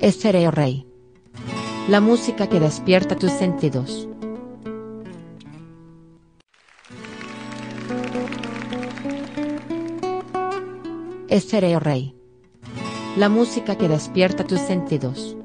Estereo Rey. La música que despierta tus sentidos. Estereo Rey. La música que despierta tus sentidos.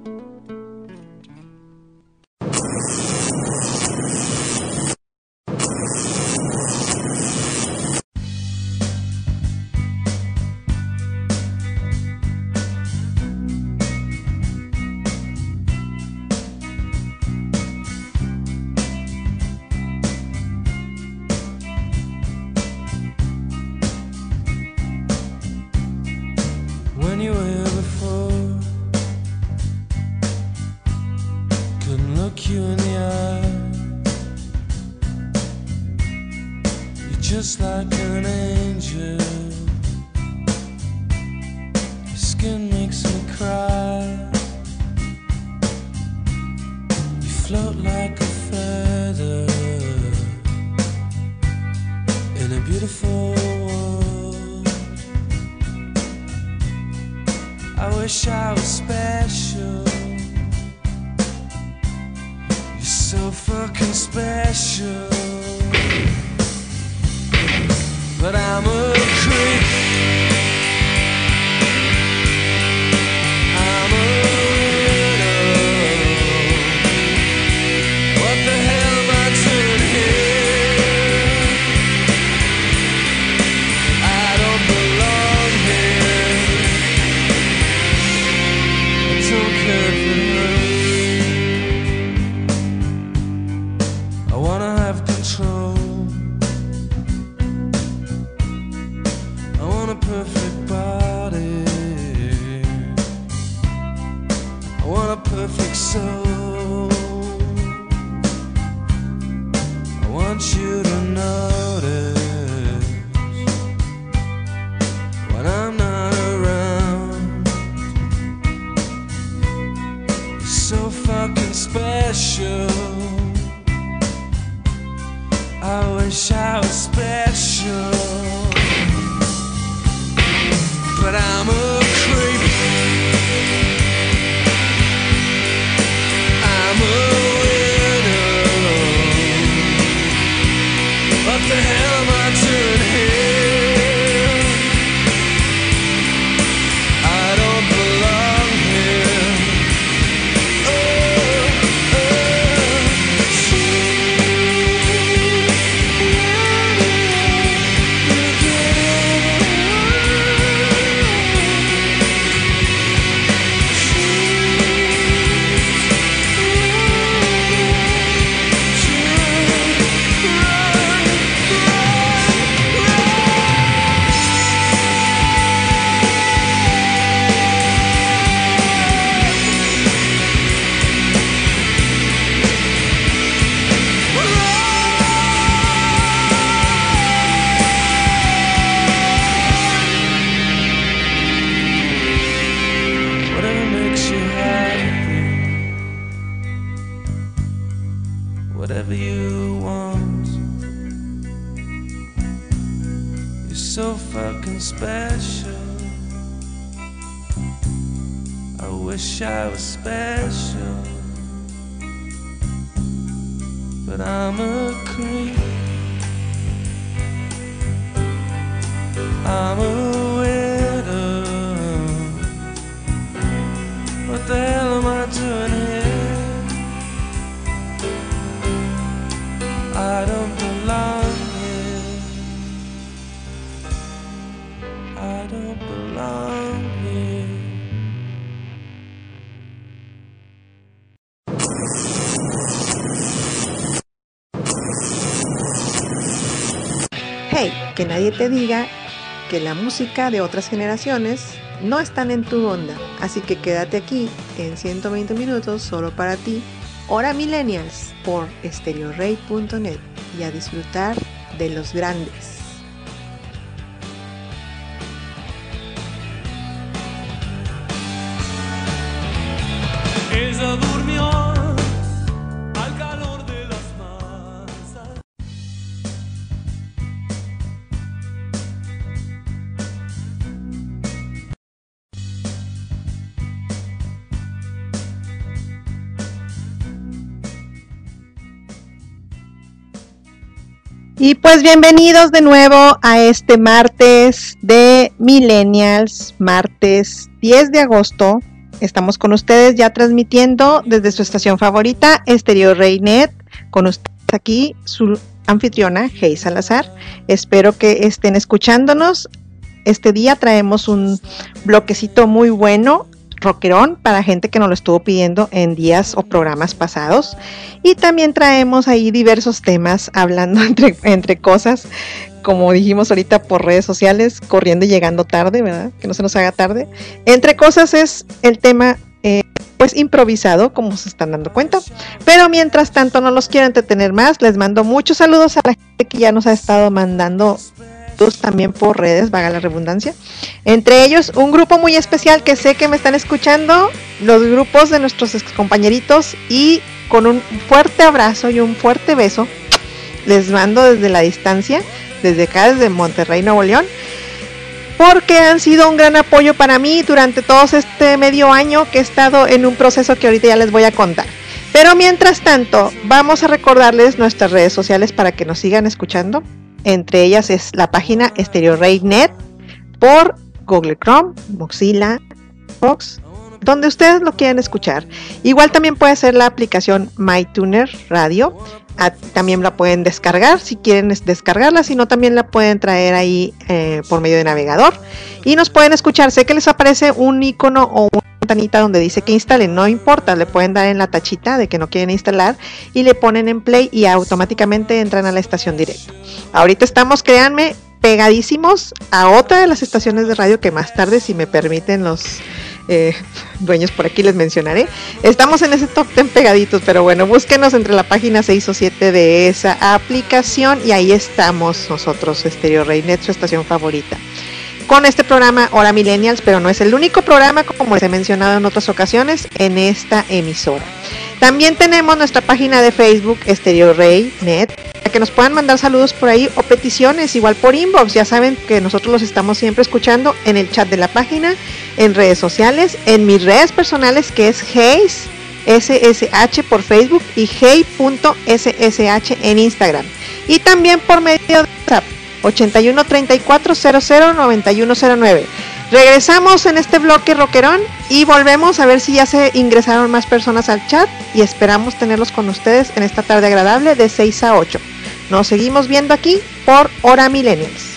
마음을 te diga que la música de otras generaciones no están en tu onda. Así que quédate aquí en 120 minutos solo para ti. Hora Millennials por estereorey.net y a disfrutar de los grandes. Y pues bienvenidos de nuevo a este martes de Millennials, martes 10 de agosto. Estamos con ustedes ya transmitiendo desde su estación favorita, Estéreo Reynet, con ustedes aquí su anfitriona, Hey Salazar. Espero que estén escuchándonos. Este día traemos un bloquecito muy bueno rockerón para gente que nos lo estuvo pidiendo en días o programas pasados. Y también traemos ahí diversos temas hablando entre, entre cosas, como dijimos ahorita por redes sociales, corriendo y llegando tarde, ¿verdad? Que no se nos haga tarde. Entre cosas es el tema eh, pues improvisado, como se están dando cuenta. Pero mientras tanto no los quiero entretener más, les mando muchos saludos a la gente que ya nos ha estado mandando también por redes, vaga la redundancia. Entre ellos, un grupo muy especial que sé que me están escuchando, los grupos de nuestros compañeritos y con un fuerte abrazo y un fuerte beso, les mando desde la distancia, desde acá, desde Monterrey, Nuevo León, porque han sido un gran apoyo para mí durante todo este medio año que he estado en un proceso que ahorita ya les voy a contar. Pero mientras tanto, vamos a recordarles nuestras redes sociales para que nos sigan escuchando. Entre ellas es la página StereoRayNet por Google Chrome, Mozilla, Fox, donde ustedes lo quieran escuchar. Igual también puede ser la aplicación MyTuner Radio. Ah, también la pueden descargar si quieren descargarla, si no también la pueden traer ahí eh, por medio de navegador y nos pueden escuchar. Sé que les aparece un icono o una ventanita donde dice que instalen, no importa, le pueden dar en la tachita de que no quieren instalar y le ponen en play y automáticamente entran a la estación directa. Ahorita estamos, créanme, pegadísimos a otra de las estaciones de radio que más tarde, si me permiten los eh, dueños por aquí les mencionaré. Estamos en ese top 10 pegaditos, pero bueno, búsquenos entre la página 6 o 7 de esa aplicación y ahí estamos nosotros, Stereo Reynet, su estación favorita. Con este programa Hora Millennials, pero no es el único programa, como les he mencionado en otras ocasiones, en esta emisora. También tenemos nuestra página de Facebook, Stereo Rey Net, para que nos puedan mandar saludos por ahí o peticiones, igual por inbox. Ya saben que nosotros los estamos siempre escuchando en el chat de la página, en redes sociales, en mis redes personales, que es Hayes SSH por Facebook y hey.ssh en Instagram. Y también por medio de WhatsApp 81 34 00 9109. Regresamos en este bloque rockerón y volvemos a ver si ya se ingresaron más personas al chat y esperamos tenerlos con ustedes en esta tarde agradable de 6 a 8. Nos seguimos viendo aquí por Hora Millennials.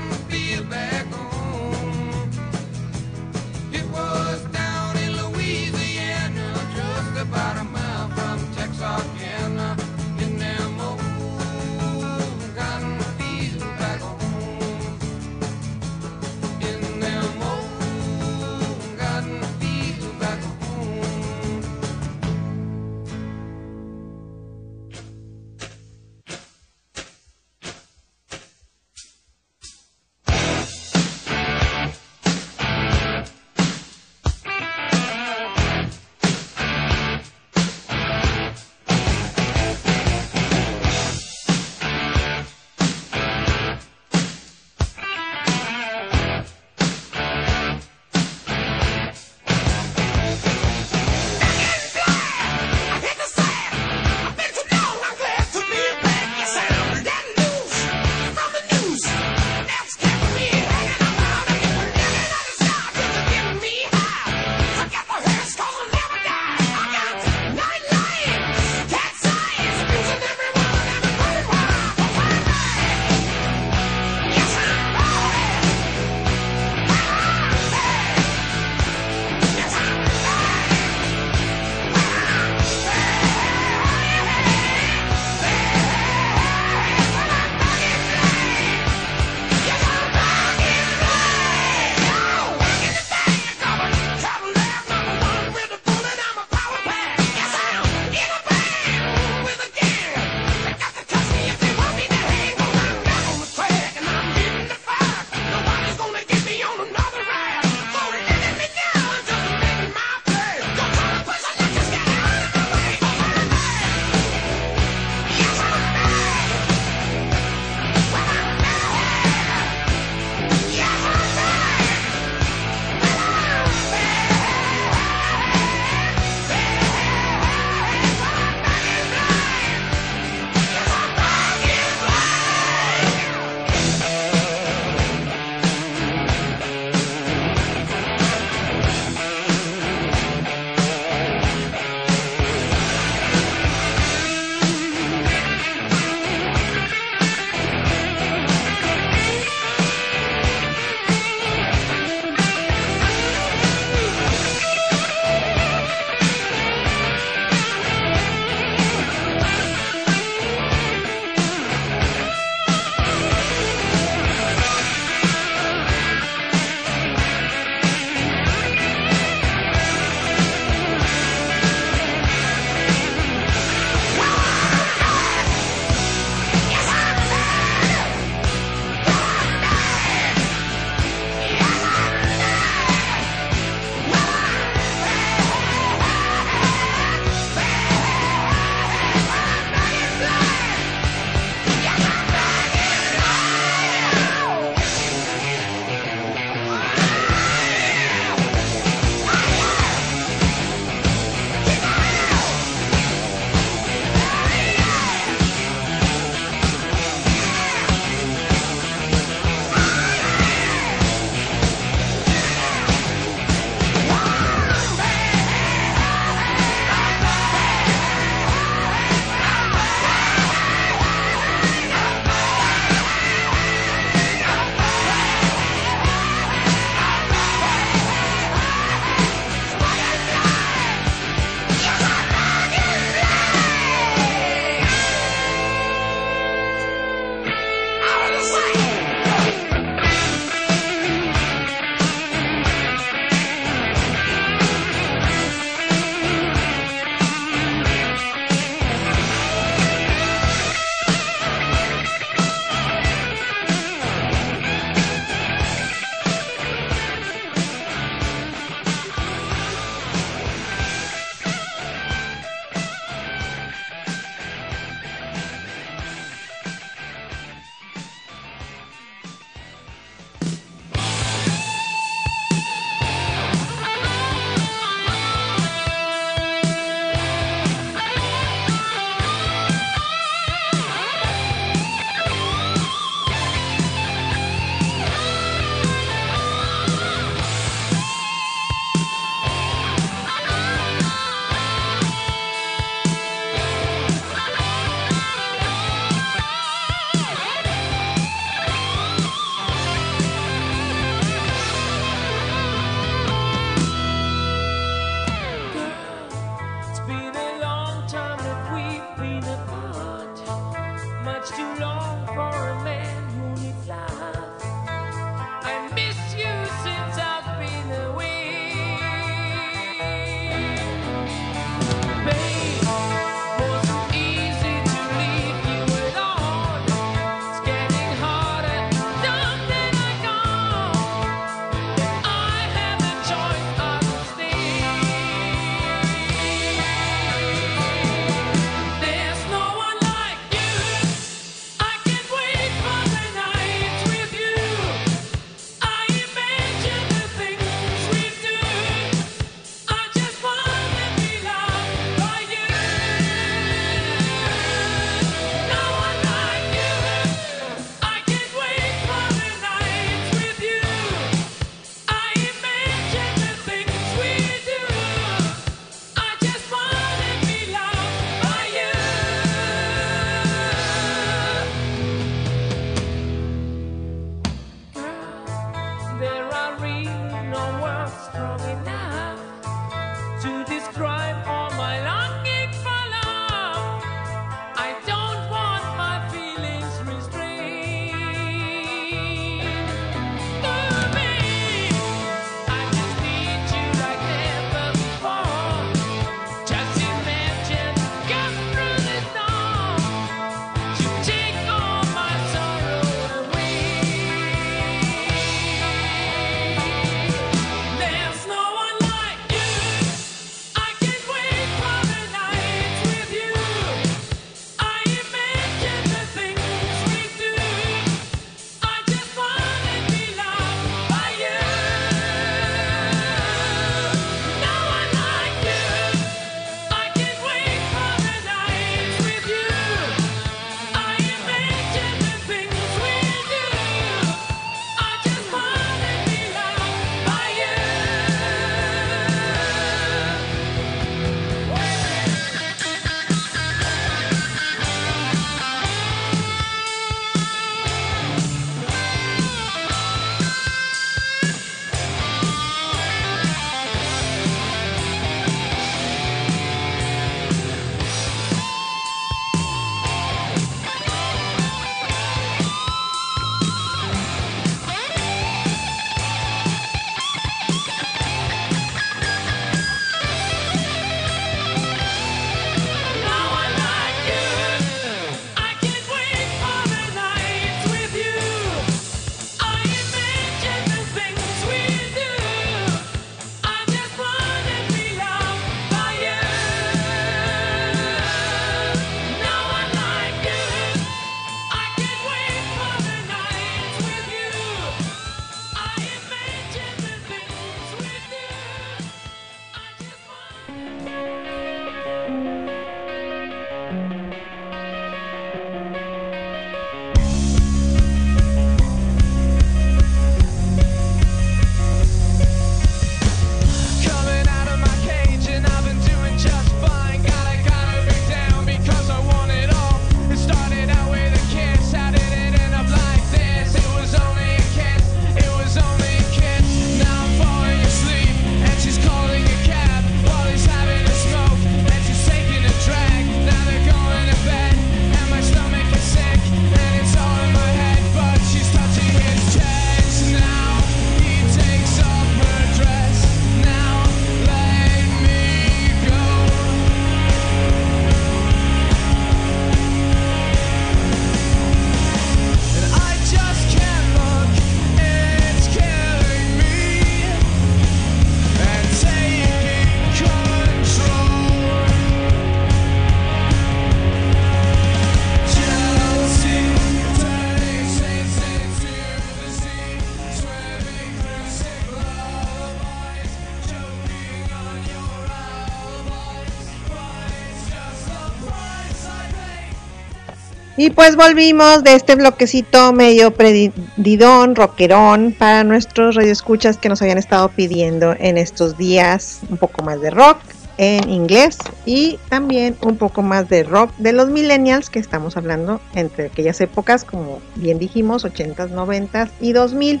Pues volvimos de este bloquecito medio predidón, rockerón, para nuestros radioescuchas que nos habían estado pidiendo en estos días un poco más de rock en inglés y también un poco más de rock de los millennials que estamos hablando entre aquellas épocas, como bien dijimos, 80s, 90s y 2000.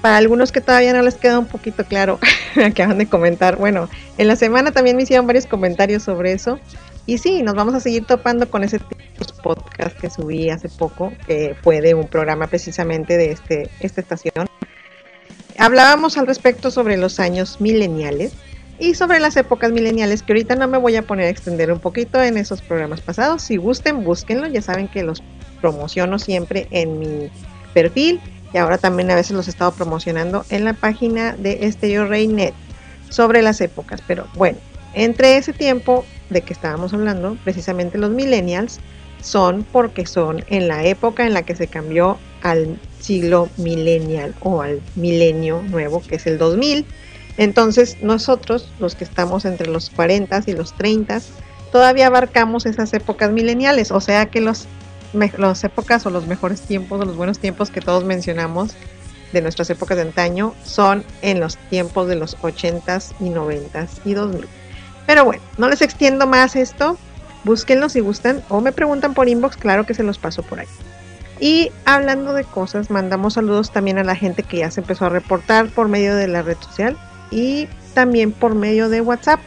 Para algunos que todavía no les queda un poquito claro, acaban de comentar. Bueno, en la semana también me hicieron varios comentarios sobre eso. Y sí, nos vamos a seguir topando con ese podcast que subí hace poco, que fue de un programa precisamente de este, esta estación. Hablábamos al respecto sobre los años mileniales y sobre las épocas mileniales, que ahorita no me voy a poner a extender un poquito en esos programas pasados. Si gusten, búsquenlo. Ya saben que los promociono siempre en mi perfil y ahora también a veces los he estado promocionando en la página de Estéreo Reynet sobre las épocas. Pero bueno, entre ese tiempo de que estábamos hablando, precisamente los millennials, son porque son en la época en la que se cambió al siglo millennial o al milenio nuevo, que es el 2000. Entonces nosotros, los que estamos entre los 40 y los 30, todavía abarcamos esas épocas mileniales, o sea que los, las épocas o los mejores tiempos o los buenos tiempos que todos mencionamos de nuestras épocas de antaño son en los tiempos de los 80s y 90s y 2000. Pero bueno, no les extiendo más esto. Búsquenlo si gustan o me preguntan por inbox, claro que se los paso por ahí. Y hablando de cosas, mandamos saludos también a la gente que ya se empezó a reportar por medio de la red social y también por medio de WhatsApp.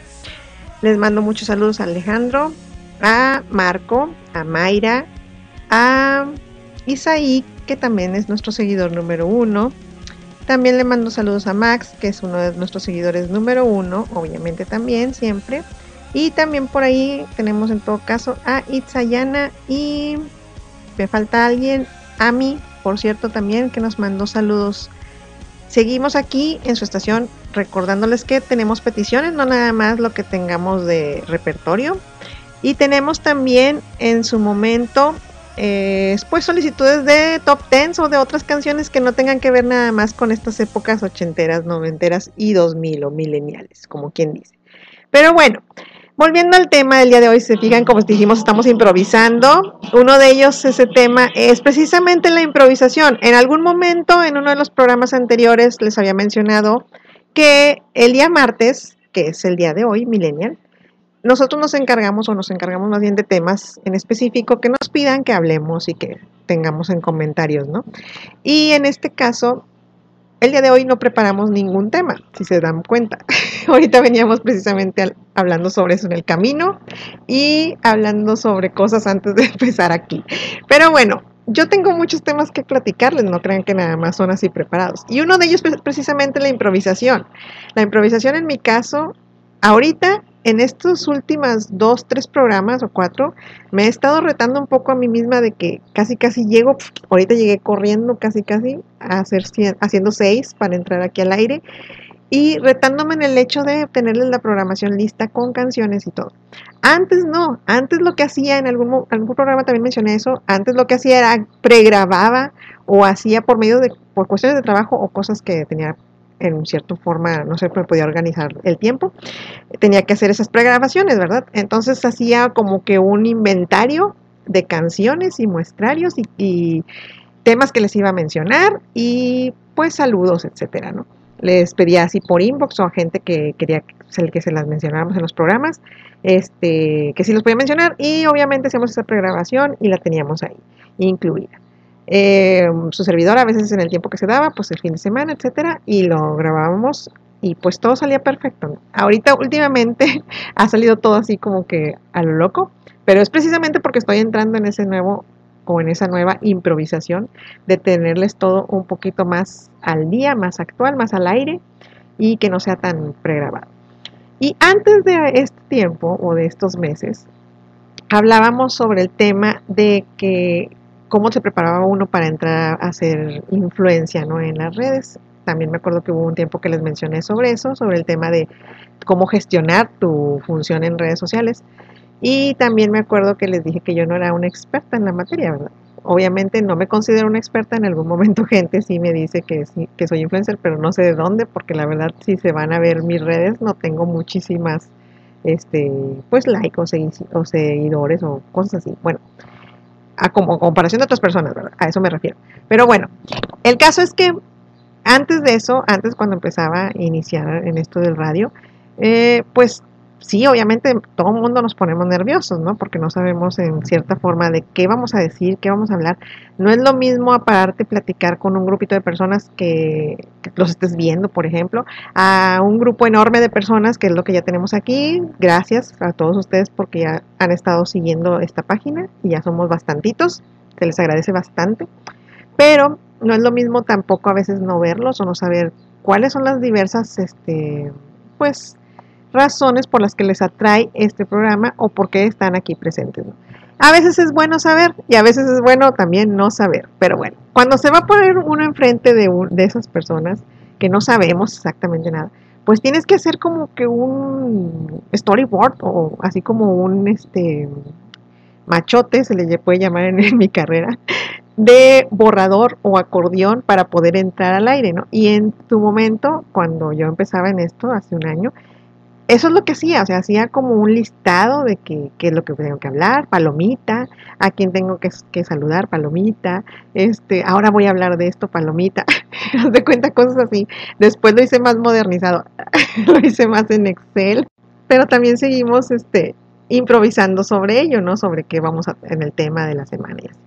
Les mando muchos saludos a Alejandro, a Marco, a Mayra, a Isaí, que también es nuestro seguidor número uno, también le mando saludos a Max, que es uno de nuestros seguidores número uno, obviamente también, siempre. Y también por ahí tenemos en todo caso a Itzayana y me falta alguien, a mí, por cierto, también, que nos mandó saludos. Seguimos aquí en su estación recordándoles que tenemos peticiones, no nada más lo que tengamos de repertorio. Y tenemos también en su momento eh, pues solicitudes de top 10 o de otras canciones que no tengan que ver nada más con estas épocas ochenteras, noventeras y 2000 o mileniales, como quien dice. Pero bueno, volviendo al tema del día de hoy, se fijan, como dijimos, estamos improvisando. Uno de ellos, ese tema, es precisamente la improvisación. En algún momento, en uno de los programas anteriores, les había mencionado que el día martes, que es el día de hoy, millennial, nosotros nos encargamos o nos encargamos más bien de temas en específico que nos pidan que hablemos y que tengamos en comentarios, ¿no? Y en este caso, el día de hoy no preparamos ningún tema, si se dan cuenta. Ahorita veníamos precisamente hablando sobre eso en el camino y hablando sobre cosas antes de empezar aquí. Pero bueno, yo tengo muchos temas que platicarles, no crean que nada más son así preparados. Y uno de ellos es precisamente la improvisación. La improvisación en mi caso, ahorita en estos últimos dos, tres programas o cuatro, me he estado retando un poco a mí misma de que casi, casi llego, ahorita llegué corriendo casi, casi a hacer, haciendo seis para entrar aquí al aire y retándome en el hecho de tenerles la programación lista con canciones y todo. Antes no, antes lo que hacía en algún, algún programa también mencioné eso, antes lo que hacía era pregrababa o hacía por medio de, por cuestiones de trabajo o cosas que tenía en cierta forma no se podía organizar el tiempo, tenía que hacer esas pregrabaciones, ¿verdad? Entonces hacía como que un inventario de canciones y muestrarios y, temas que les iba a mencionar y pues saludos, etcétera, ¿no? Les pedía así por inbox o a gente que quería que se las mencionáramos en los programas, este, que sí los podía mencionar y obviamente hacíamos esa pregrabación y la teníamos ahí incluida. Eh, su servidor a veces en el tiempo que se daba, pues el fin de semana, etcétera, y lo grabábamos y pues todo salía perfecto. Ahorita últimamente ha salido todo así como que a lo loco, pero es precisamente porque estoy entrando en ese nuevo o en esa nueva improvisación de tenerles todo un poquito más al día, más actual, más al aire y que no sea tan pregrabado. Y antes de este tiempo o de estos meses, hablábamos sobre el tema de que cómo se preparaba uno para entrar a hacer influencia ¿no? en las redes. También me acuerdo que hubo un tiempo que les mencioné sobre eso, sobre el tema de cómo gestionar tu función en redes sociales. Y también me acuerdo que les dije que yo no era una experta en la materia, ¿verdad? Obviamente no me considero una experta, en algún momento gente sí me dice que, que soy influencer, pero no sé de dónde, porque la verdad si se van a ver mis redes no tengo muchísimas, este, pues likes o, o seguidores o cosas así. Bueno, a como comparación de otras personas, ¿verdad? A eso me refiero. Pero bueno, el caso es que antes de eso, antes cuando empezaba a iniciar en esto del radio, eh, pues sí, obviamente todo el mundo nos ponemos nerviosos, ¿no? Porque no sabemos en cierta forma de qué vamos a decir, qué vamos a hablar. No es lo mismo a platicar con un grupito de personas que, que, los estés viendo, por ejemplo, a un grupo enorme de personas, que es lo que ya tenemos aquí. Gracias a todos ustedes porque ya han estado siguiendo esta página y ya somos bastantitos. Se les agradece bastante. Pero no es lo mismo tampoco a veces no verlos o no saber cuáles son las diversas, este, pues, razones por las que les atrae este programa o por qué están aquí presentes. A veces es bueno saber y a veces es bueno también no saber. Pero bueno, cuando se va a poner uno enfrente de, de esas personas que no sabemos exactamente nada, pues tienes que hacer como que un storyboard o así como un este machote, se le puede llamar en, en mi carrera, de borrador o acordeón para poder entrar al aire, ¿no? Y en tu momento, cuando yo empezaba en esto, hace un año, eso es lo que hacía, o sea, hacía como un listado de qué es lo que tengo que hablar, palomita, a quién tengo que, que, saludar, palomita, este, ahora voy a hablar de esto, palomita, de cuenta cosas así. Después lo hice más modernizado, lo hice más en Excel, pero también seguimos este, improvisando sobre ello, ¿no? Sobre qué vamos a, en el tema de la semana y así.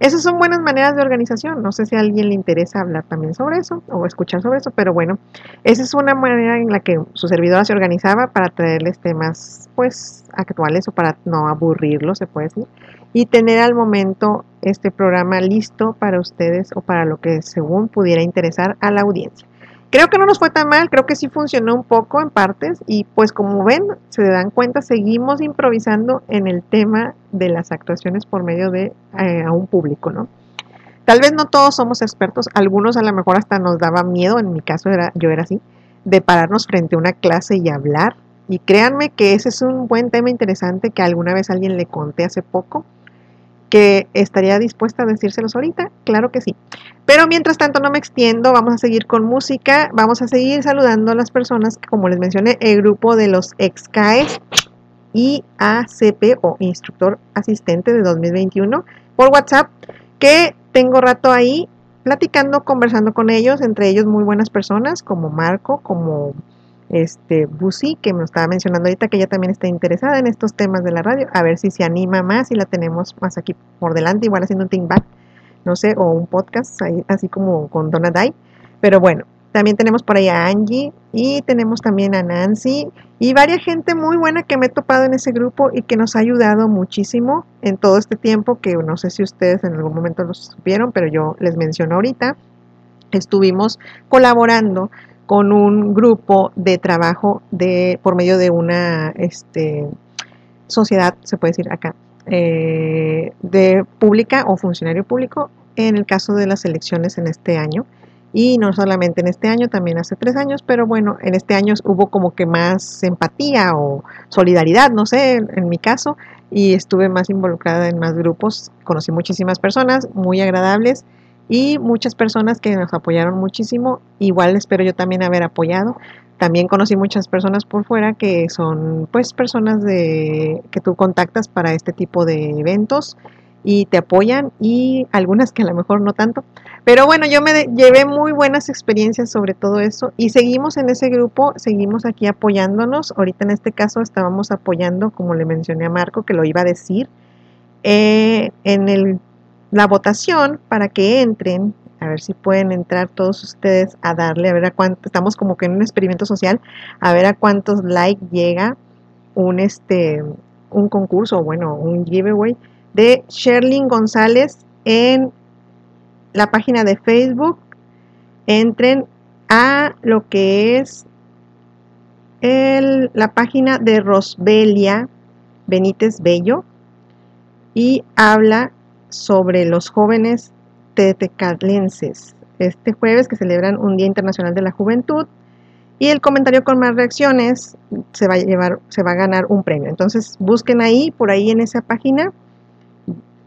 Esas son buenas maneras de organización. No sé si a alguien le interesa hablar también sobre eso o escuchar sobre eso, pero bueno, esa es una manera en la que su servidora se organizaba para traerles temas pues actuales o para no aburrirlos, se puede decir, y tener al momento este programa listo para ustedes o para lo que según pudiera interesar a la audiencia. Creo que no nos fue tan mal, creo que sí funcionó un poco en partes y pues como ven, se dan cuenta, seguimos improvisando en el tema de las actuaciones por medio de eh, a un público, ¿no? Tal vez no todos somos expertos, algunos a lo mejor hasta nos daba miedo, en mi caso era, yo era así, de pararnos frente a una clase y hablar. Y créanme que ese es un buen tema interesante que alguna vez alguien le conté hace poco que estaría dispuesta a decírselos ahorita, claro que sí. Pero mientras tanto no me extiendo, vamos a seguir con música, vamos a seguir saludando a las personas que, como les mencioné, el grupo de los ex-CAES y ACP o Instructor Asistente de 2021 por WhatsApp, que tengo rato ahí platicando, conversando con ellos, entre ellos muy buenas personas como Marco, como este Busi, que me estaba mencionando ahorita que ella también está interesada en estos temas de la radio, a ver si se anima más y la tenemos más aquí por delante, igual haciendo un think back, no sé, o un podcast así como con Donna Day. Pero bueno, también tenemos por ahí a Angie y tenemos también a Nancy y varias gente muy buena que me he topado en ese grupo y que nos ha ayudado muchísimo en todo este tiempo, que no sé si ustedes en algún momento lo supieron, pero yo les menciono ahorita, estuvimos colaborando con un grupo de trabajo de por medio de una este, sociedad, se puede decir acá, eh, de pública o funcionario público en el caso de las elecciones en este año. Y no solamente en este año, también hace tres años, pero bueno, en este año hubo como que más empatía o solidaridad, no sé, en, mi caso, y estuve más involucrada en más grupos, conocí muchísimas personas muy agradables y muchas personas que nos apoyaron muchísimo. Igual espero yo también haber apoyado. También conocí muchas personas por fuera que son pues personas de que tú contactas para este tipo de eventos y te apoyan y algunas que a lo mejor no tanto. Pero bueno, yo me llevé muy buenas experiencias sobre todo eso y seguimos en ese grupo, seguimos aquí apoyándonos. Ahorita en este caso estábamos apoyando, como le mencioné a Marco, que lo iba a decir, eh, en el la votación para que entren, a ver si pueden entrar todos ustedes a darle, a ver a cuánto, estamos como que en un experimento social, a ver a cuántos likes llega un este un concurso, bueno, un giveaway de Sherlyn González en la página de Facebook. Entren a lo que es el, la página de Rosbelia Benítez Bello y habla sobre los jóvenes tetecalenses este jueves que celebran un Día Internacional de la Juventud y el comentario con más reacciones se va a llevar, se va a ganar un premio. Entonces busquen ahí, por ahí en esa página,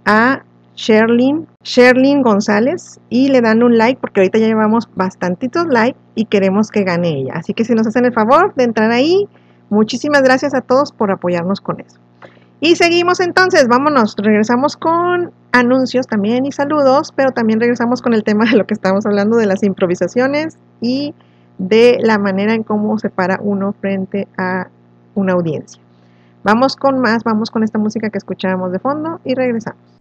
a Sherlyn, Sherlyn González y le dan un like porque ahorita ya llevamos bastantitos likes y queremos que gane ella. Así que si nos hacen el favor de entrar ahí, muchísimas gracias a todos por apoyarnos con eso. Y seguimos entonces, vámonos, regresamos con anuncios también y saludos, pero también regresamos con el tema de lo que estamos hablando de las improvisaciones y de la manera en cómo se para uno frente a una audiencia. Vamos con más, vamos con esta música que escuchábamos de fondo y regresamos.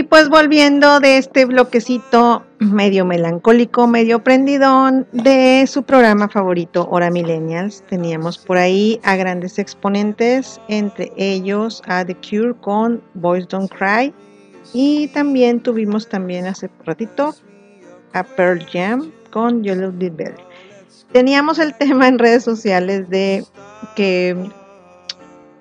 Y pues volviendo de este bloquecito medio melancólico, medio prendidón de su programa favorito, Hora Millennials, teníamos por ahí a grandes exponentes, entre ellos a The Cure con Boys Don't Cry y también tuvimos también hace ratito a Pearl Jam con Yellow Did Better. Teníamos el tema en redes sociales de que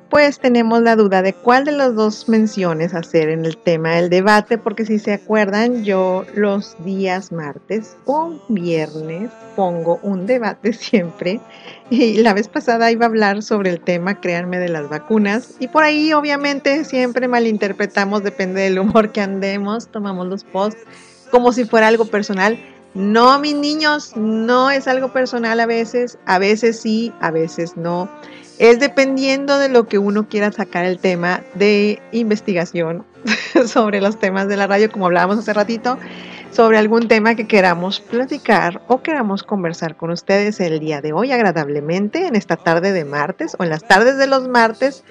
pues tenemos la duda de cuál de las dos menciones hacer en el tema del debate, porque si se acuerdan, yo los días martes o viernes pongo un debate siempre. Y la vez pasada iba a hablar sobre el tema, créanme, de las vacunas. Y por ahí obviamente siempre malinterpretamos, depende del humor que andemos, tomamos los posts como si fuera algo personal. No, mis niños, no es algo personal a veces, a veces sí, a veces no es dependiendo de lo que uno quiera sacar el tema de investigación sobre los temas de la radio, como hablábamos hace ratito, sobre algún tema que queramos platicar o queramos conversar con ustedes el día de hoy agradablemente, en esta tarde de martes o en las tardes de los martes,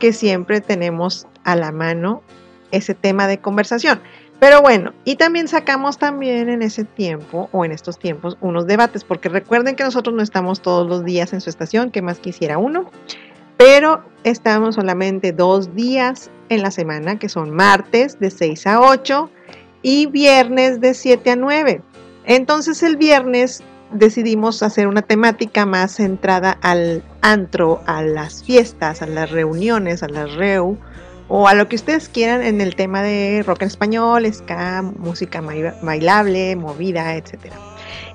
que siempre tenemos a la mano ese tema de conversación. Pero bueno, y también sacamos también en ese tiempo o en estos tiempos unos debates, porque recuerden que nosotros no estamos todos los días en su estación, que más quisiera uno, pero estamos solamente dos días en la semana, que son martes de 6 a 8 y viernes de 7 a 9. Entonces el viernes decidimos hacer una temática más centrada al antro, a las fiestas, a las reuniones, a las reu, o a lo que ustedes quieran en el tema de rock en español, ska, música bailable, movida, etc.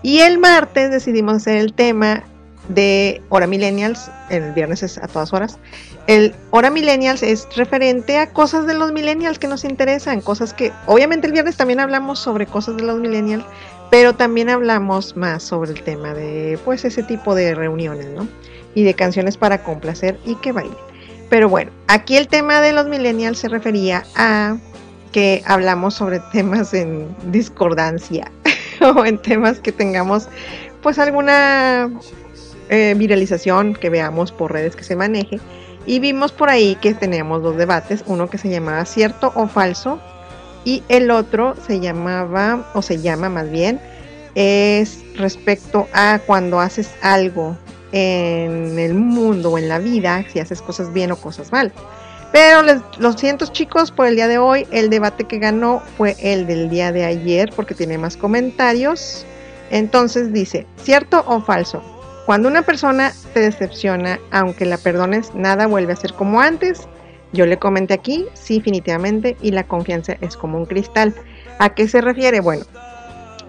Y el martes decidimos hacer el tema de Hora Millennials, el viernes es a todas horas. El Hora Millennials es referente a cosas de los millennials que nos interesan, cosas que obviamente el viernes también hablamos sobre cosas de los millennials, pero también hablamos más sobre el tema de pues ese tipo de reuniones, ¿no? Y de canciones para complacer y que bailen. Pero bueno, aquí el tema de los millennials se refería a que hablamos sobre temas en discordancia o en temas que tengamos pues alguna eh, viralización que veamos por redes que se maneje. Y vimos por ahí que teníamos dos debates, uno que se llamaba cierto o falso y el otro se llamaba, o se llama más bien, es respecto a cuando haces algo en el mundo o en la vida, si haces cosas bien o cosas mal. Pero les, lo siento chicos por el día de hoy, el debate que ganó fue el del día de ayer porque tiene más comentarios. Entonces dice, ¿cierto o falso? Cuando una persona te decepciona, aunque la perdones, nada vuelve a ser como antes. Yo le comenté aquí, sí, definitivamente, y la confianza es como un cristal. ¿A qué se refiere? Bueno,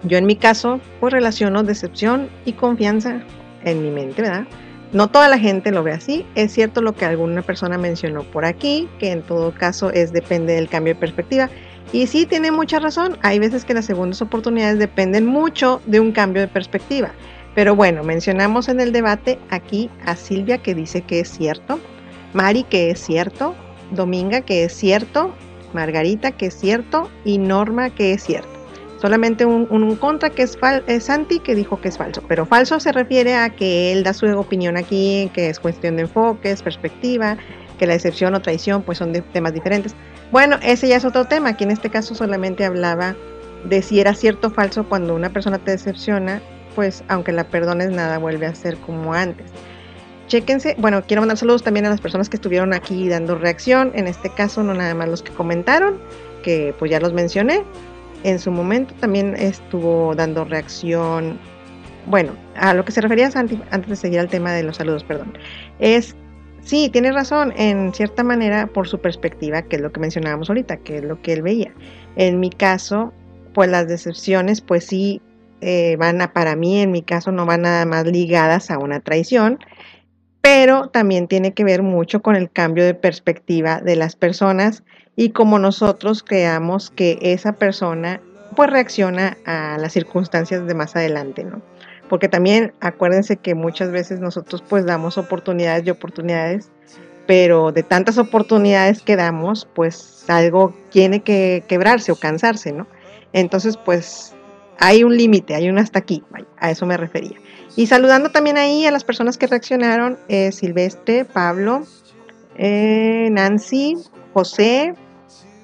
yo en mi caso, pues relaciono decepción y confianza en mi mente, ¿verdad? No toda la gente lo ve así. Es cierto lo que alguna persona mencionó por aquí, que en todo caso es depende del cambio de perspectiva. Y sí, tiene mucha razón. Hay veces que las segundas oportunidades dependen mucho de un cambio de perspectiva. Pero bueno, mencionamos en el debate aquí a Silvia que dice que es cierto, Mari que es cierto, Dominga que es cierto, Margarita que es cierto y Norma que es cierto. Solamente un, contra que es, fal es Santi que dijo que es falso. Pero falso se refiere a que él da su opinión aquí, que es cuestión de enfoque, es perspectiva, que la decepción o traición pues son de temas diferentes. Bueno, ese ya es otro tema. Aquí en este caso solamente hablaba de si era cierto o falso cuando una persona te decepciona, pues aunque la perdones nada vuelve a ser como antes. Chéquense, bueno, quiero mandar saludos también a las personas que estuvieron aquí dando reacción, en este caso no nada más los que comentaron, que pues ya los mencioné, en su momento también estuvo dando reacción, bueno, a lo que se refería antes de seguir al tema de los saludos, perdón, es, sí, tiene razón, en cierta manera, por su perspectiva, que es lo que mencionábamos ahorita, que es lo que él veía. En mi caso, pues las decepciones, pues sí, eh, van a, para mí, en mi caso, no van nada más ligadas a una traición, pero también tiene que ver mucho con el cambio de perspectiva de las personas y como nosotros creamos que esa persona pues reacciona a las circunstancias de más adelante, ¿no? Porque también acuérdense que muchas veces nosotros pues damos oportunidades y oportunidades, pero de tantas oportunidades que damos, pues algo tiene que quebrarse o cansarse, ¿no? Entonces pues hay un límite, hay un hasta aquí, a eso me refería. Y saludando también ahí a las personas que reaccionaron, eh, Silvestre, Pablo, eh, Nancy, José,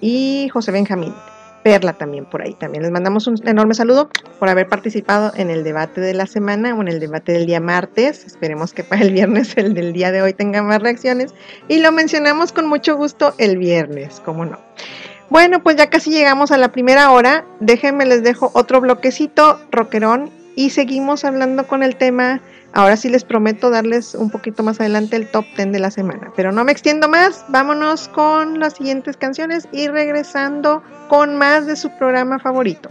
y José Benjamín. Perla también por ahí. También les mandamos un enorme saludo por haber participado en el debate de la semana o en el debate del día martes. Esperemos que para el viernes, el del día de hoy, tenga más reacciones. Y lo mencionamos con mucho gusto el viernes, como no. Bueno, pues ya casi llegamos a la primera hora. Déjenme, les dejo otro bloquecito, rockerón, y seguimos hablando con el tema. Ahora sí les prometo darles un poquito más adelante el top 10 de la semana. Pero no me extiendo más, vámonos con las siguientes canciones y regresando con más de su programa favorito.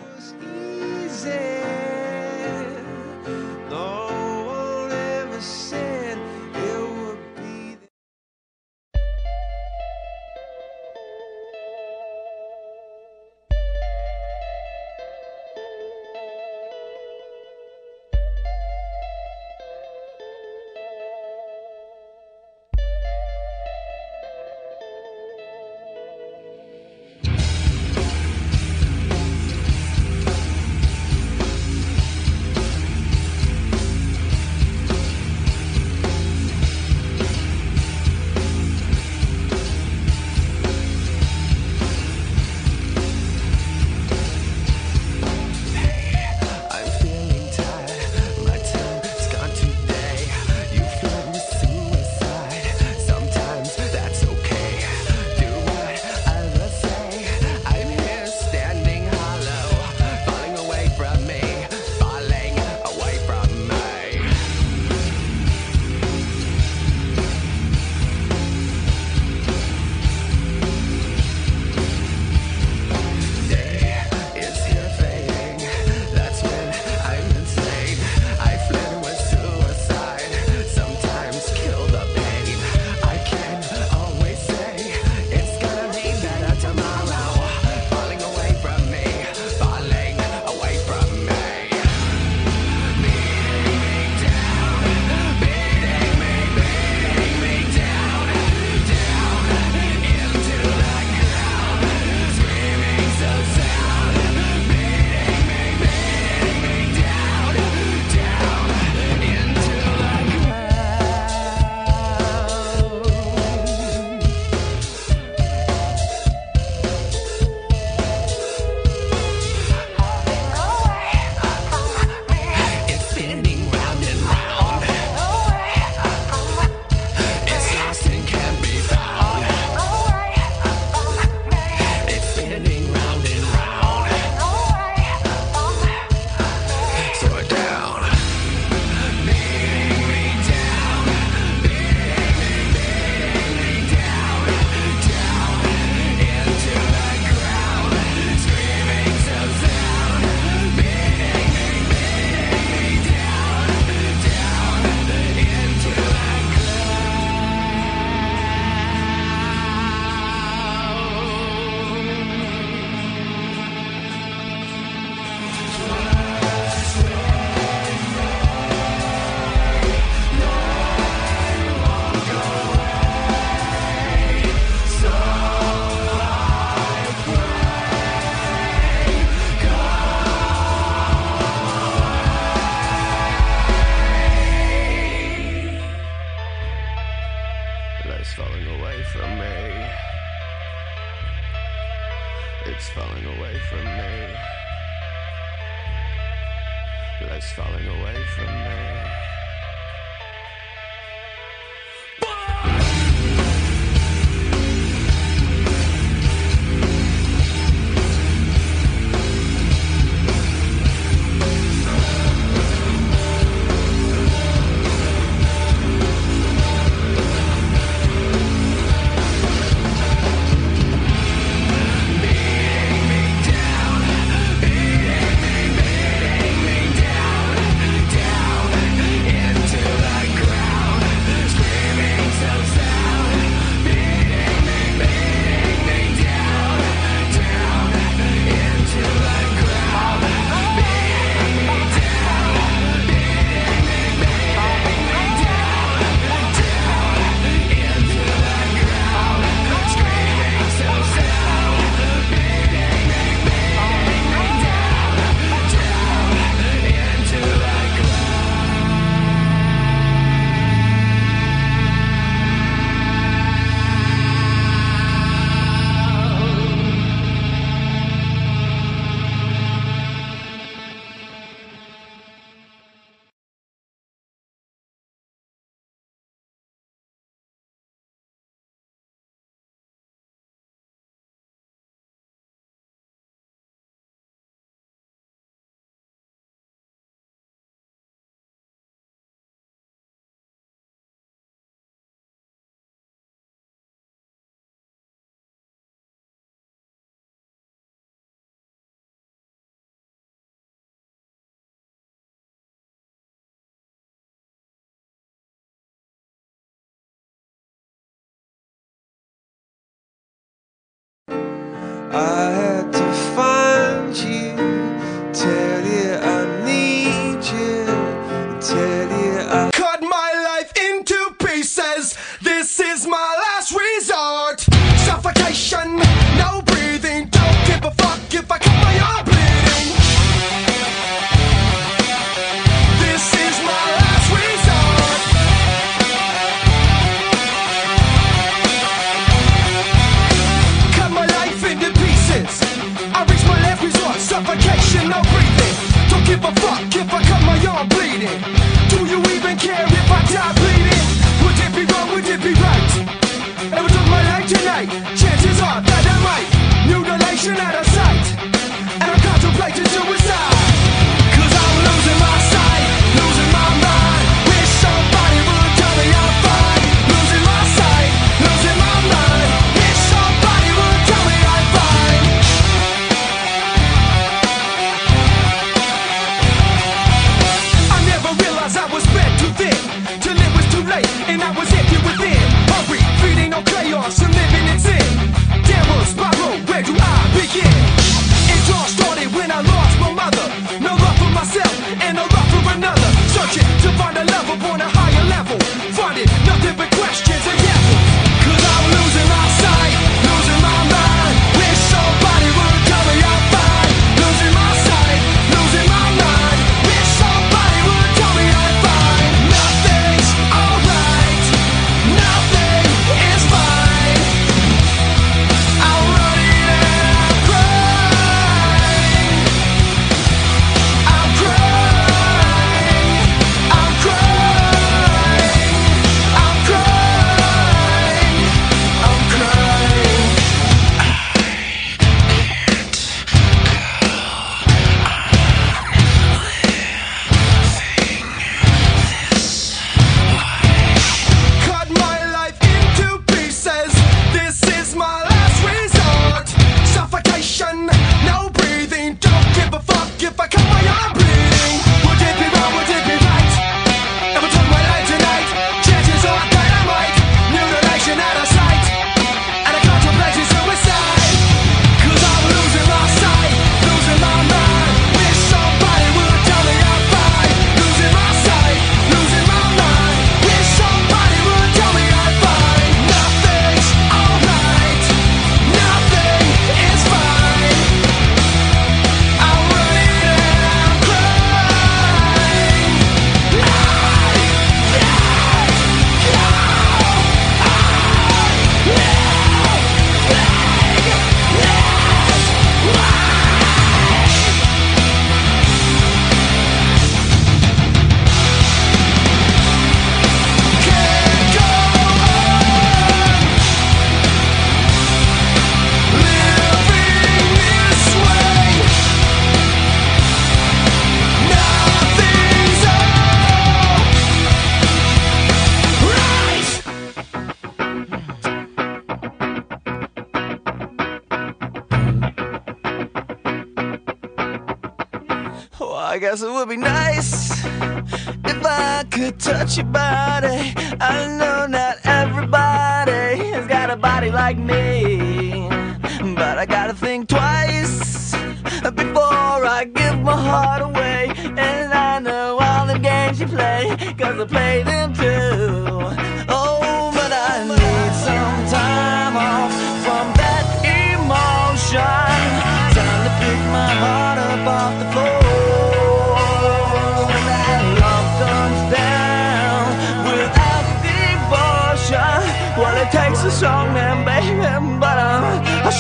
guess it would be nice if I could touch your body. I know now.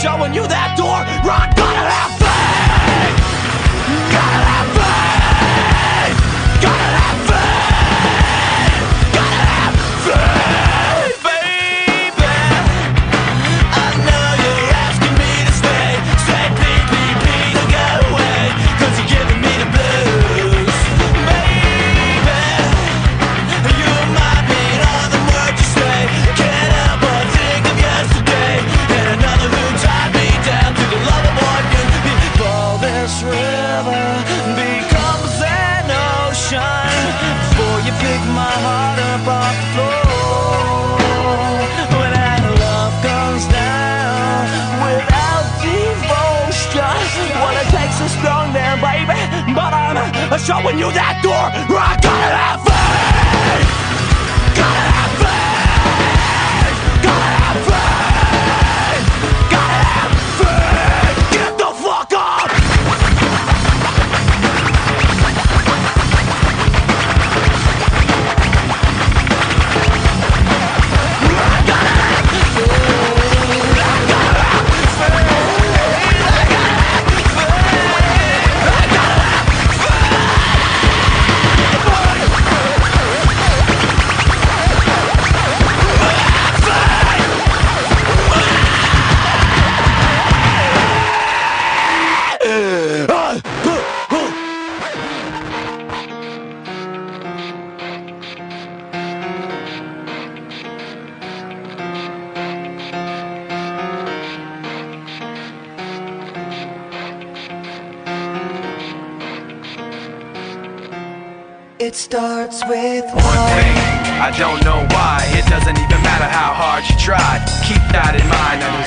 showing you that door. showing you that door.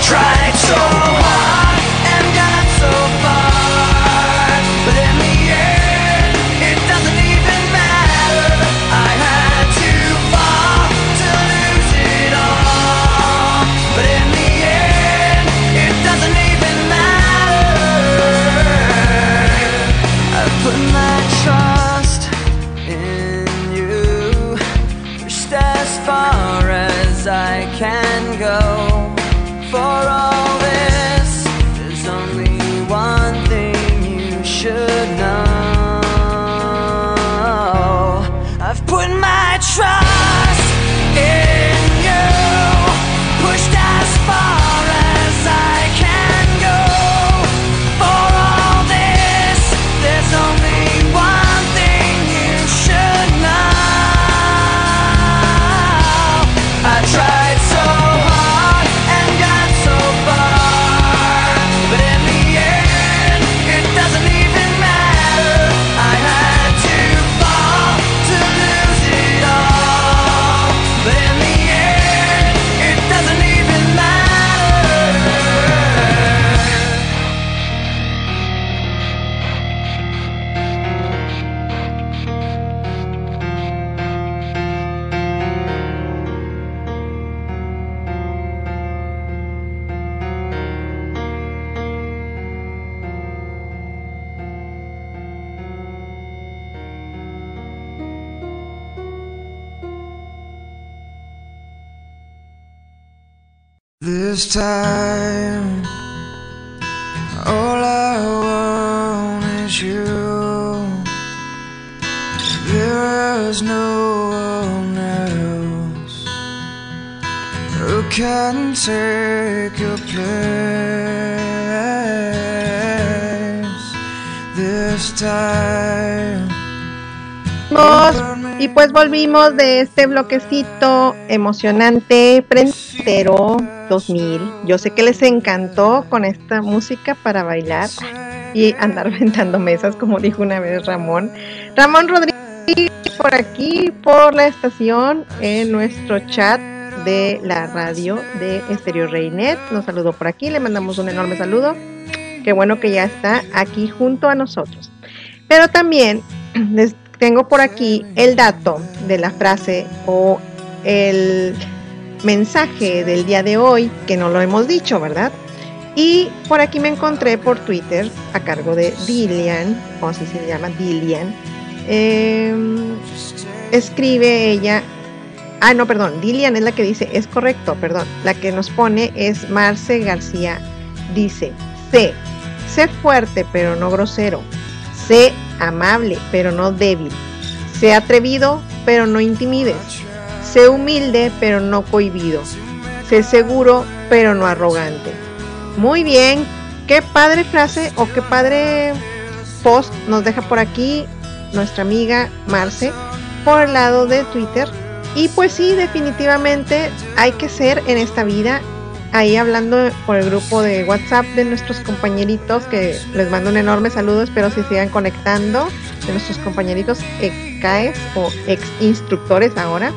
tried so hard Time, all I want is you. There is no one else who can take your place. This time. Y pues volvimos de este bloquecito emocionante, Prentero 2000. Yo sé que les encantó con esta música para bailar y andar ventando mesas, como dijo una vez Ramón. Ramón Rodríguez por aquí, por la estación, en nuestro chat de la radio de Estéreo Reinet. Nos saludó por aquí, le mandamos un enorme saludo. Qué bueno que ya está aquí junto a nosotros. Pero también les tengo por aquí el dato de la frase o el mensaje del día de hoy, que no lo hemos dicho, ¿verdad? Y por aquí me encontré por Twitter, a cargo de Dillian, o así se llama Dillian. eh, escribe ella. Ah, no, perdón. Dillian es la que dice, es correcto, perdón. La que nos pone es Marce García. Dice, sé, sé fuerte, pero no grosero. Sé amable, pero no débil. Sé atrevido, pero no intimides. Sé humilde, pero no cohibido. Sé seguro, pero no arrogante. Muy bien. Qué padre frase o qué padre post nos deja por aquí nuestra amiga Marce por el lado de Twitter. Y pues sí, definitivamente hay que ser en esta vida. Ahí hablando por el grupo de WhatsApp de nuestros compañeritos, que les mando un enorme saludo, espero se sigan conectando, de nuestros compañeritos ECAES o ex instructores ahora.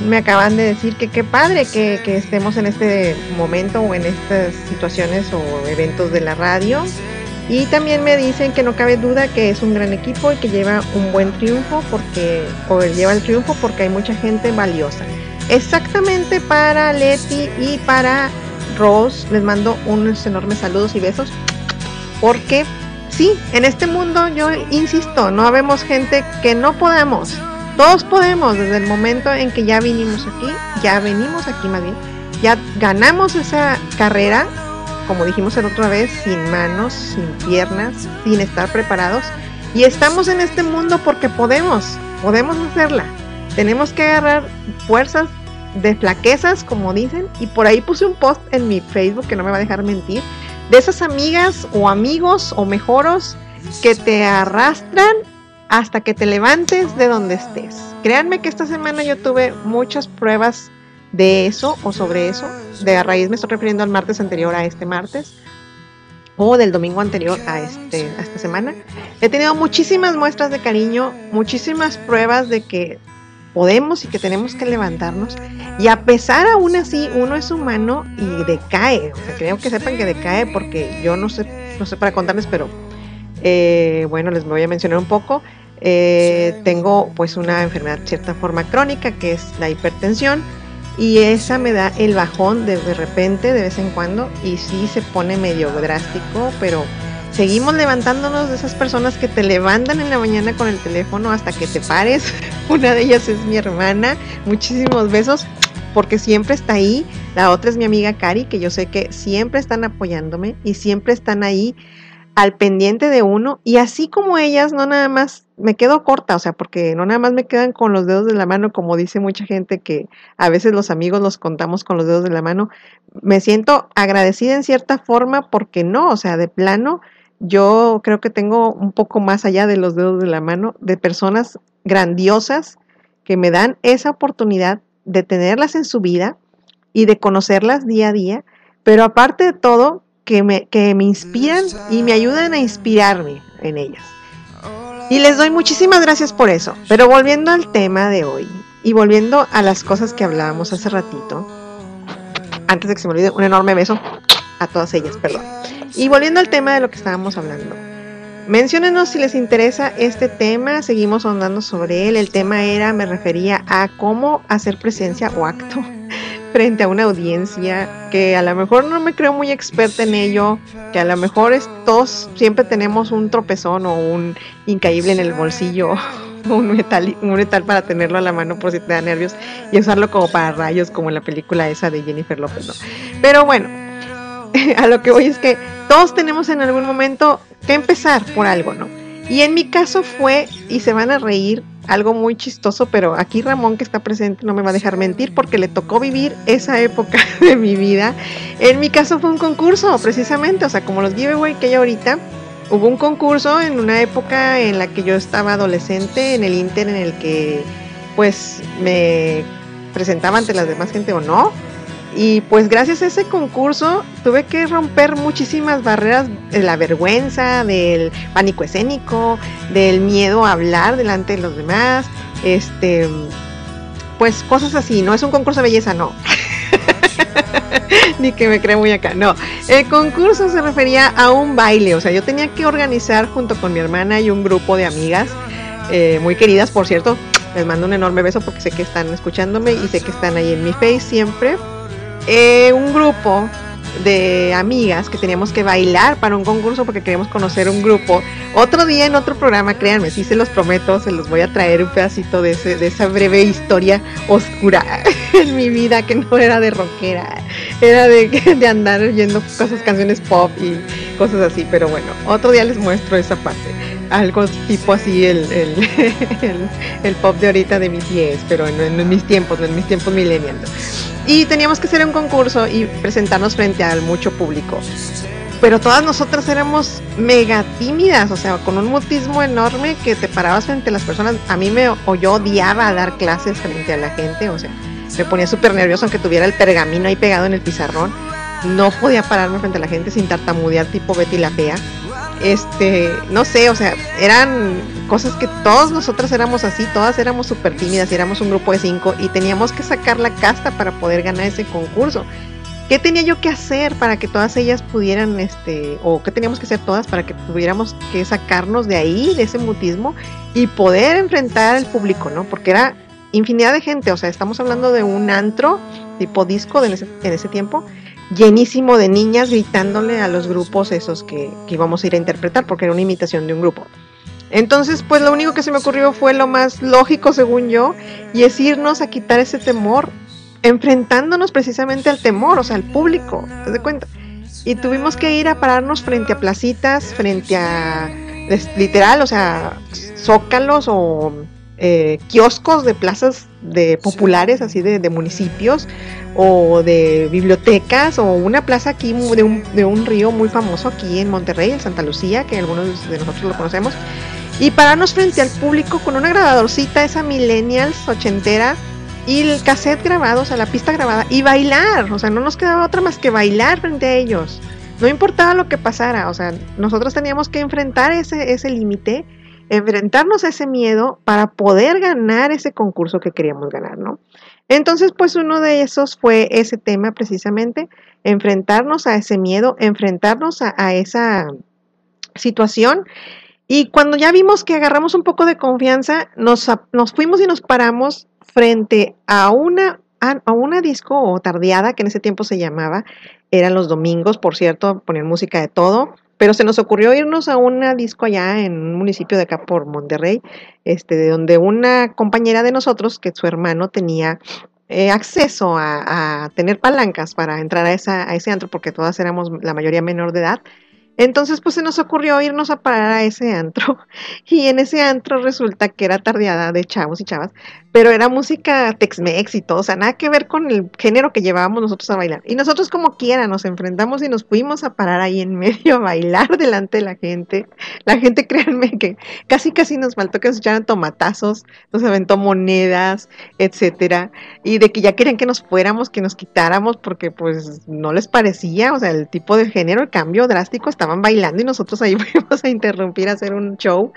Me acaban de decir que qué padre que, que estemos en este momento o en estas situaciones o eventos de la radio. Y también me dicen que no cabe duda que es un gran equipo y que lleva un buen triunfo porque, o lleva el triunfo porque hay mucha gente valiosa. Exactamente para Leti y para Rose les mando unos enormes saludos y besos porque sí, en este mundo yo insisto, no habemos gente que no podamos. Todos podemos desde el momento en que ya vinimos aquí, ya venimos aquí más bien, ya ganamos esa carrera, como dijimos la otra vez, sin manos, sin piernas, sin estar preparados. Y estamos en este mundo porque podemos, podemos hacerla. Tenemos que agarrar fuerzas de flaquezas, como dicen, y por ahí puse un post en mi Facebook que no me va a dejar mentir, de esas amigas o amigos o mejoros que te arrastran hasta que te levantes de donde estés. Créanme que esta semana yo tuve muchas pruebas de eso o sobre eso. De a raíz me estoy refiriendo al martes anterior a este martes o del domingo anterior a, este, esta semana. He tenido muchísimas muestras de cariño, muchísimas pruebas de que podemos y que tenemos que levantarnos. Y a pesar aún así, uno es humano y decae. O sea, creo que sepan que decae porque yo no sé, no sé para contarles, pero eh, bueno, les voy a mencionar un poco. Eh, tengo pues una enfermedad de cierta forma crónica que es la hipertensión y esa me da el bajón de, de repente, de vez en cuando, y sí se pone medio drástico, pero seguimos levantándonos de esas personas que te levantan en la mañana con el teléfono hasta que te pares. Una de ellas es mi hermana. Muchísimos besos porque siempre está ahí. La otra es mi amiga Cari, que yo sé que siempre están apoyándome y siempre están ahí al pendiente de uno. Y así como ellas, no nada más me quedo corta, o sea, porque no nada más me quedan con los dedos de la mano, como dice mucha gente que a veces los amigos los contamos con los dedos de la mano. Me siento agradecida en cierta forma porque no, o sea, de plano yo creo que tengo un poco más allá de los dedos de la mano de personas grandiosas que me dan esa oportunidad de tenerlas en su vida y de conocerlas día a día, pero aparte de todo, que me, que me inspiran y me ayudan a inspirarme en ellas. Y les doy muchísimas gracias por eso. Pero volviendo al tema de hoy y volviendo a las cosas que hablábamos hace ratito, antes de que se me olvide, un enorme beso a todas ellas, perdón. Y volviendo al tema de lo que estábamos hablando. Menciónenos si les interesa este tema, seguimos ahondando sobre él. El tema era, me refería a cómo hacer presencia o acto frente a una audiencia que a lo mejor no me creo muy experta en ello, que a lo mejor es- todos siempre tenemos un tropezón o un incaíble en el bolsillo, un metal, un metal para tenerlo a la mano por si te da nervios y usarlo como para rayos, como en la película esa de Jennifer López, ¿no? Pero bueno, a lo que voy es que todos tenemos en algún momento que empezar por algo, ¿no? Y en mi caso fue, y se van a reír, algo muy chistoso, pero aquí Ramón que está presente no me va a dejar mentir porque le tocó vivir esa época de mi vida. En mi caso fue un concurso, precisamente, o sea, como los giveaway que hay ahorita, hubo un concurso en una época en la que yo estaba adolescente, en el Inter en el que pues me presentaba ante las demás gente o no. Y pues gracias a ese concurso tuve que romper muchísimas barreras de la vergüenza, del pánico escénico, del miedo a hablar delante de los demás, este, pues cosas así, no es un concurso de belleza, no. Ni que me cree muy acá, no. El concurso se refería a un baile, o sea, yo tenía que organizar junto con mi hermana y un grupo de amigas, eh, muy queridas, por cierto. Les mando un enorme beso porque sé que están escuchándome y sé que están ahí en mi face siempre eh, un grupo de amigas que teníamos que bailar para un concurso porque queríamos conocer un grupo. Otro día en otro programa, créanme, sí se los prometo, se los voy a traer un pedacito de, ese, de esa breve historia oscura en mi vida que no era de rockera, era de, de andar oyendo cosas, canciones pop y cosas así. Pero bueno, otro día les muestro esa parte. Algo tipo así el, el, el, el pop de ahorita de mis 10, pero en, en mis tiempos, en mis tiempos millennials y teníamos que hacer un concurso y presentarnos frente al mucho público. pero todas nosotras éramos mega tímidas, o sea, con un mutismo enorme que te parabas frente a las personas. A mí me, o yo odiaba dar clases frente a la gente, o sea, me ponía súper nervioso aunque tuviera el pergamino ahí pegado en el pizarrón. No podía pararme frente a la gente sin tartamudear tipo Betty la Fea. Este, no sé, o sea, eran cosas que todas nosotras éramos así, todas éramos súper tímidas y éramos un grupo de cinco y teníamos que sacar la casta para poder ganar ese concurso. ¿Qué tenía yo que hacer para que todas ellas pudieran, este, o qué teníamos que hacer todas para que tuviéramos que sacarnos de ahí, de ese mutismo y poder enfrentar al público, ¿no? Porque era infinidad de gente, o sea, estamos hablando de un antro tipo disco ese, en ese tiempo, llenísimo de niñas gritándole a los grupos esos que, que íbamos a ir a interpretar, porque era una imitación de un grupo. Entonces, pues lo único que se me ocurrió fue lo más lógico, según yo, y es irnos a quitar ese temor enfrentándonos precisamente al temor, o sea, al público, ¿te das cuenta? Y tuvimos que ir a pararnos frente a placitas, frente a, literal, o sea, zócalos o eh, kioscos de plazas de populares, así de, de, municipios, o de bibliotecas, o una plaza aquí de un, de un río muy famoso aquí en Monterrey, en Santa Lucía, que algunos de nosotros lo conocemos, y pararnos frente al público con una grabadorcita, esa millennials ochentera, y el cassette grabado, o sea, la pista grabada, y bailar, o sea, no nos quedaba otra más que bailar frente a ellos. No importaba lo que pasara, o sea, nosotros teníamos que enfrentar ese, ese límite, enfrentarnos a ese miedo para poder ganar ese concurso que queríamos ganar, ¿no? Entonces, pues uno de esos fue ese tema precisamente, enfrentarnos a ese miedo, enfrentarnos a, esa situación. Y cuando ya vimos que agarramos un poco de confianza, nos, fuimos y nos paramos frente a una, a una disco o tardeada que en ese tiempo se llamaba, eran los domingos, por cierto, ponían música de todo, pero se nos ocurrió irnos a una disco allá en un municipio de acá por Monterrey, este, de donde una compañera de nosotros, que su hermano tenía eh, acceso a, a, tener palancas para entrar a, esa, a ese antro, porque todas éramos la mayoría menor de edad, entonces, pues se nos ocurrió irnos a parar a ese antro. Y en ese antro resulta que era tardeada de chavos y chavas, pero era música Tex-Mex y todo, o sea, nada que ver con el género que llevábamos nosotros a bailar. Y nosotros como quiera nos enfrentamos y nos fuimos a parar ahí en medio a bailar delante de la gente. La gente, créanme que casi casi nos faltó que nos echaran tomatazos, nos aventó monedas, etcétera, y de que ya querían que nos fuéramos, que nos quitáramos porque pues no les parecía, o sea, el tipo de género, el cambio drástico estaban bailando y nosotros ahí fuimos a interrumpir, a hacer un show.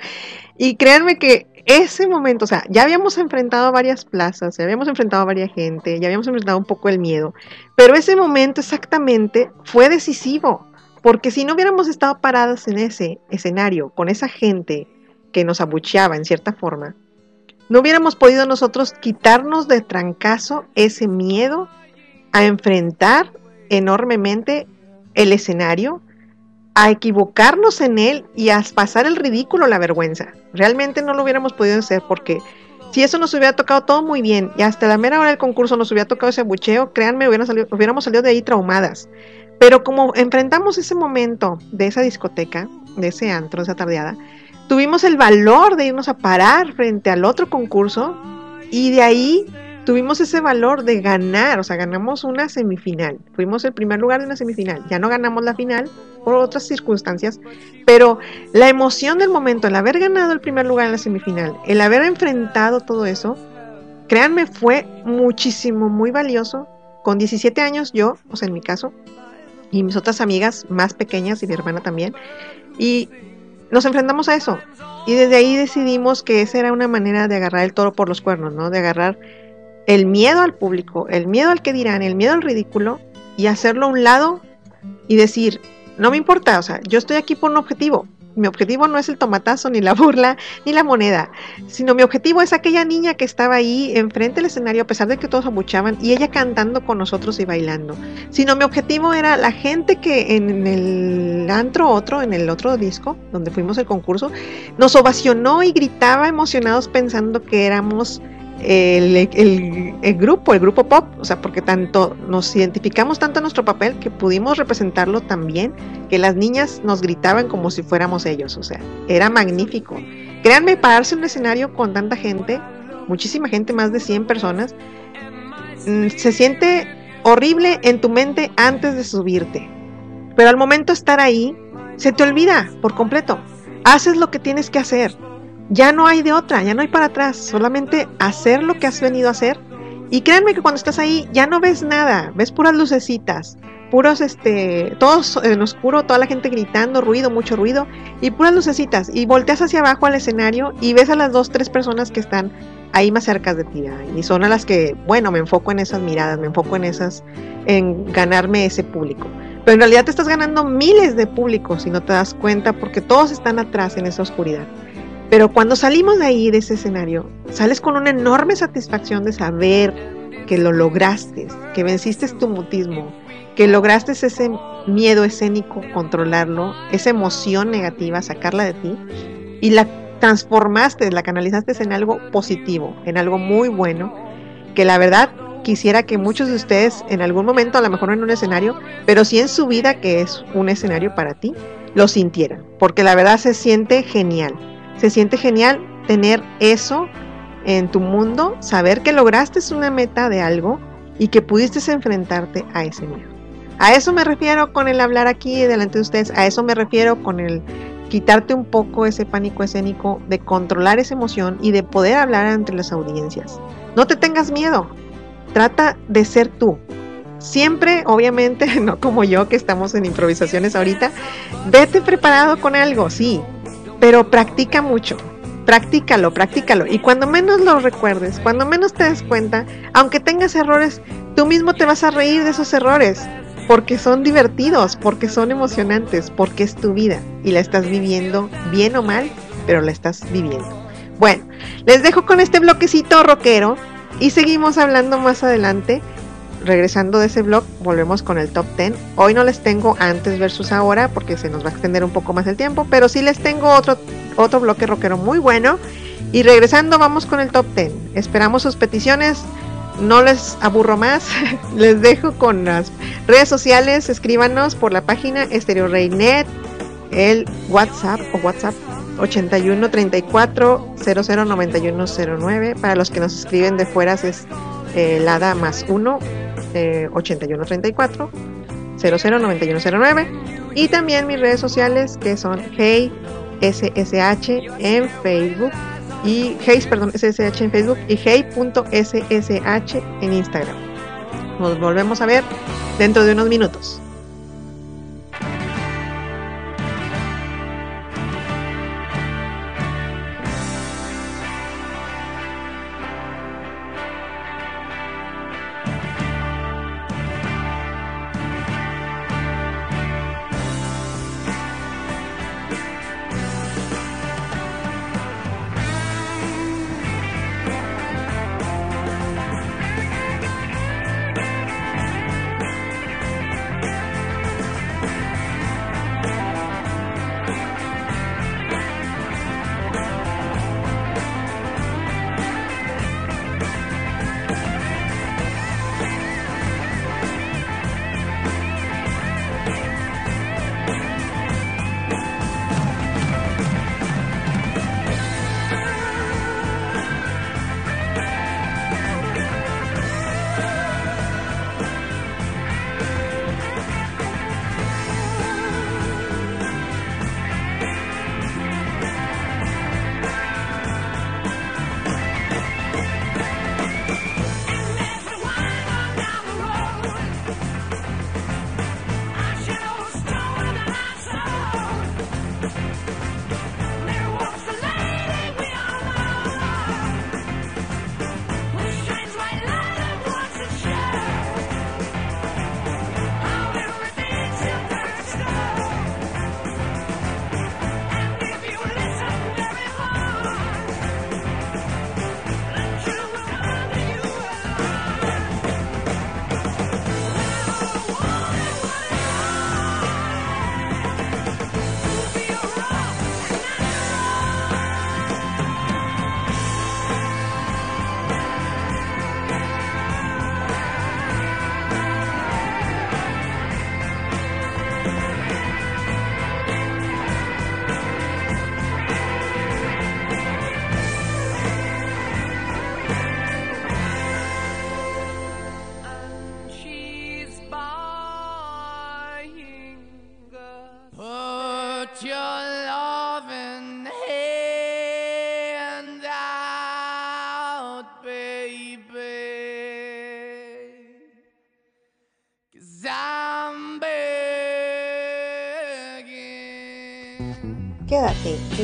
Y créanme que ese momento, o sea, ya habíamos enfrentado varias plazas, ya habíamos enfrentado a varias gente, ya habíamos enfrentado un poco el miedo, pero ese momento exactamente fue decisivo, porque si no hubiéramos estado paradas en ese escenario, con esa gente que nos abucheaba en cierta forma, no hubiéramos podido nosotros quitarnos de trancazo ese miedo a enfrentar enormemente el escenario, a equivocarnos en él y a pasar el ridículo, la vergüenza. Realmente no lo hubiéramos podido hacer porque si eso nos hubiera tocado todo muy bien y hasta la mera hora del concurso nos hubiera tocado ese abucheo, créanme, hubiéramos salido, hubiéramos salido de ahí traumadas. Pero como enfrentamos ese momento de esa discoteca, de ese antro, de esa tardeada, tuvimos el valor de irnos a parar frente al otro concurso y de ahí tuvimos ese valor de ganar, o sea, ganamos una semifinal, fuimos el primer lugar de una semifinal, ya no ganamos la final por otras circunstancias, pero la emoción del momento, el haber ganado el primer lugar en la semifinal, el haber enfrentado todo eso, créanme, fue muchísimo, muy valioso. Con 17 años yo, o sea, en mi caso, y mis otras amigas más pequeñas y mi hermana también, y nos enfrentamos a eso. Y desde ahí decidimos que esa era una manera de agarrar el toro por los cuernos, ¿no? De agarrar el miedo al público, el miedo al que dirán, el miedo al ridículo y hacerlo a un lado y decir, no me importa, o sea, yo estoy aquí por un objetivo. Mi objetivo no es el tomatazo, ni la burla, ni la moneda, sino mi objetivo es aquella niña que estaba ahí enfrente del escenario a pesar de que todos abuchaban y ella cantando con nosotros y bailando. Sino mi objetivo era la gente que en el antro otro, en el otro disco, donde fuimos el concurso, nos ovacionó y gritaba emocionados pensando que éramos el, grupo, el grupo pop, o sea, porque tanto nos identificamos tanto en nuestro papel que pudimos representarlo también, que las niñas nos gritaban como si fuéramos ellos, o sea, era magnífico. Créanme, pararse en un escenario con tanta gente, muchísima gente, más de 100 personas, se siente horrible en tu mente antes de subirte. Pero al momento de estar ahí, se te olvida por completo. Haces lo que tienes que hacer. Ya no hay de otra, ya no hay para atrás. Solamente hacer lo que has venido a hacer. Y créanme que cuando estás ahí ya no ves nada, ves puras lucecitas, puros, este, todos en oscuro, toda la gente gritando, ruido, mucho ruido, y puras lucecitas. Y volteas hacia abajo al escenario y ves a las dos, tres personas que están ahí más cerca de ti. Y son a las que, bueno, me enfoco en esas miradas, me enfoco en esas, en ganarme ese público. Pero en realidad te estás ganando miles de públicos y no te das cuenta porque todos están atrás en esa oscuridad. Pero cuando salimos de ahí, de ese escenario, sales con una enorme satisfacción de saber que lo lograste, que venciste tu mutismo, que lograste ese miedo escénico, controlarlo, esa emoción negativa, sacarla de ti y la transformaste, la canalizaste en algo positivo, en algo muy bueno, que la verdad quisiera que muchos de ustedes en algún momento, a lo mejor en un escenario, pero sí en su vida que es un escenario para ti, lo sintieran, porque la verdad se siente genial, se siente genial tener eso en tu mundo, saber que lograste una meta de algo y que pudiste enfrentarte a ese miedo. A eso me refiero con el hablar aquí delante de ustedes, a eso me refiero con el quitarte un poco ese pánico escénico, de controlar esa emoción y de poder hablar entre las audiencias. No te tengas miedo, trata de ser tú. Siempre, obviamente, no como yo que estamos en improvisaciones ahorita, vete preparado con algo, sí, pero practica mucho. Practícalo, practícalo. Y cuando menos lo recuerdes, cuando menos te des cuenta, aunque tengas errores, tú mismo te vas a reír de esos errores porque son divertidos, porque son emocionantes, porque es tu vida y la estás viviendo bien o mal, pero la estás viviendo. Bueno, les dejo con este bloquecito rockero y seguimos hablando más adelante. Regresando de ese blog, volvemos con el top 10. Hoy no les tengo antes versus ahora porque se nos va a extender un poco más el tiempo, pero sí les tengo otro, otro bloque rockero muy bueno. Y regresando, vamos con el top 10. Esperamos sus peticiones no les aburro más, les dejo con las redes sociales, escríbanos por la página Estereo Reynet, el WhatsApp o WhatsApp 81 34 00 91 09. Para los que nos escriben de fuera es eh, LADA más 1 eh, 81 34 00 91 09. Y también mis redes sociales que son Hey SSH en Facebook y Hey, perdón, SSH en Facebook y Hey.ssh en Instagram. Nos volvemos a ver dentro de unos minutos.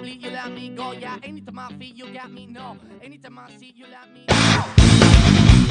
you let me go. Yeah, anytime I feel you got me, no. Anytime I see you let me.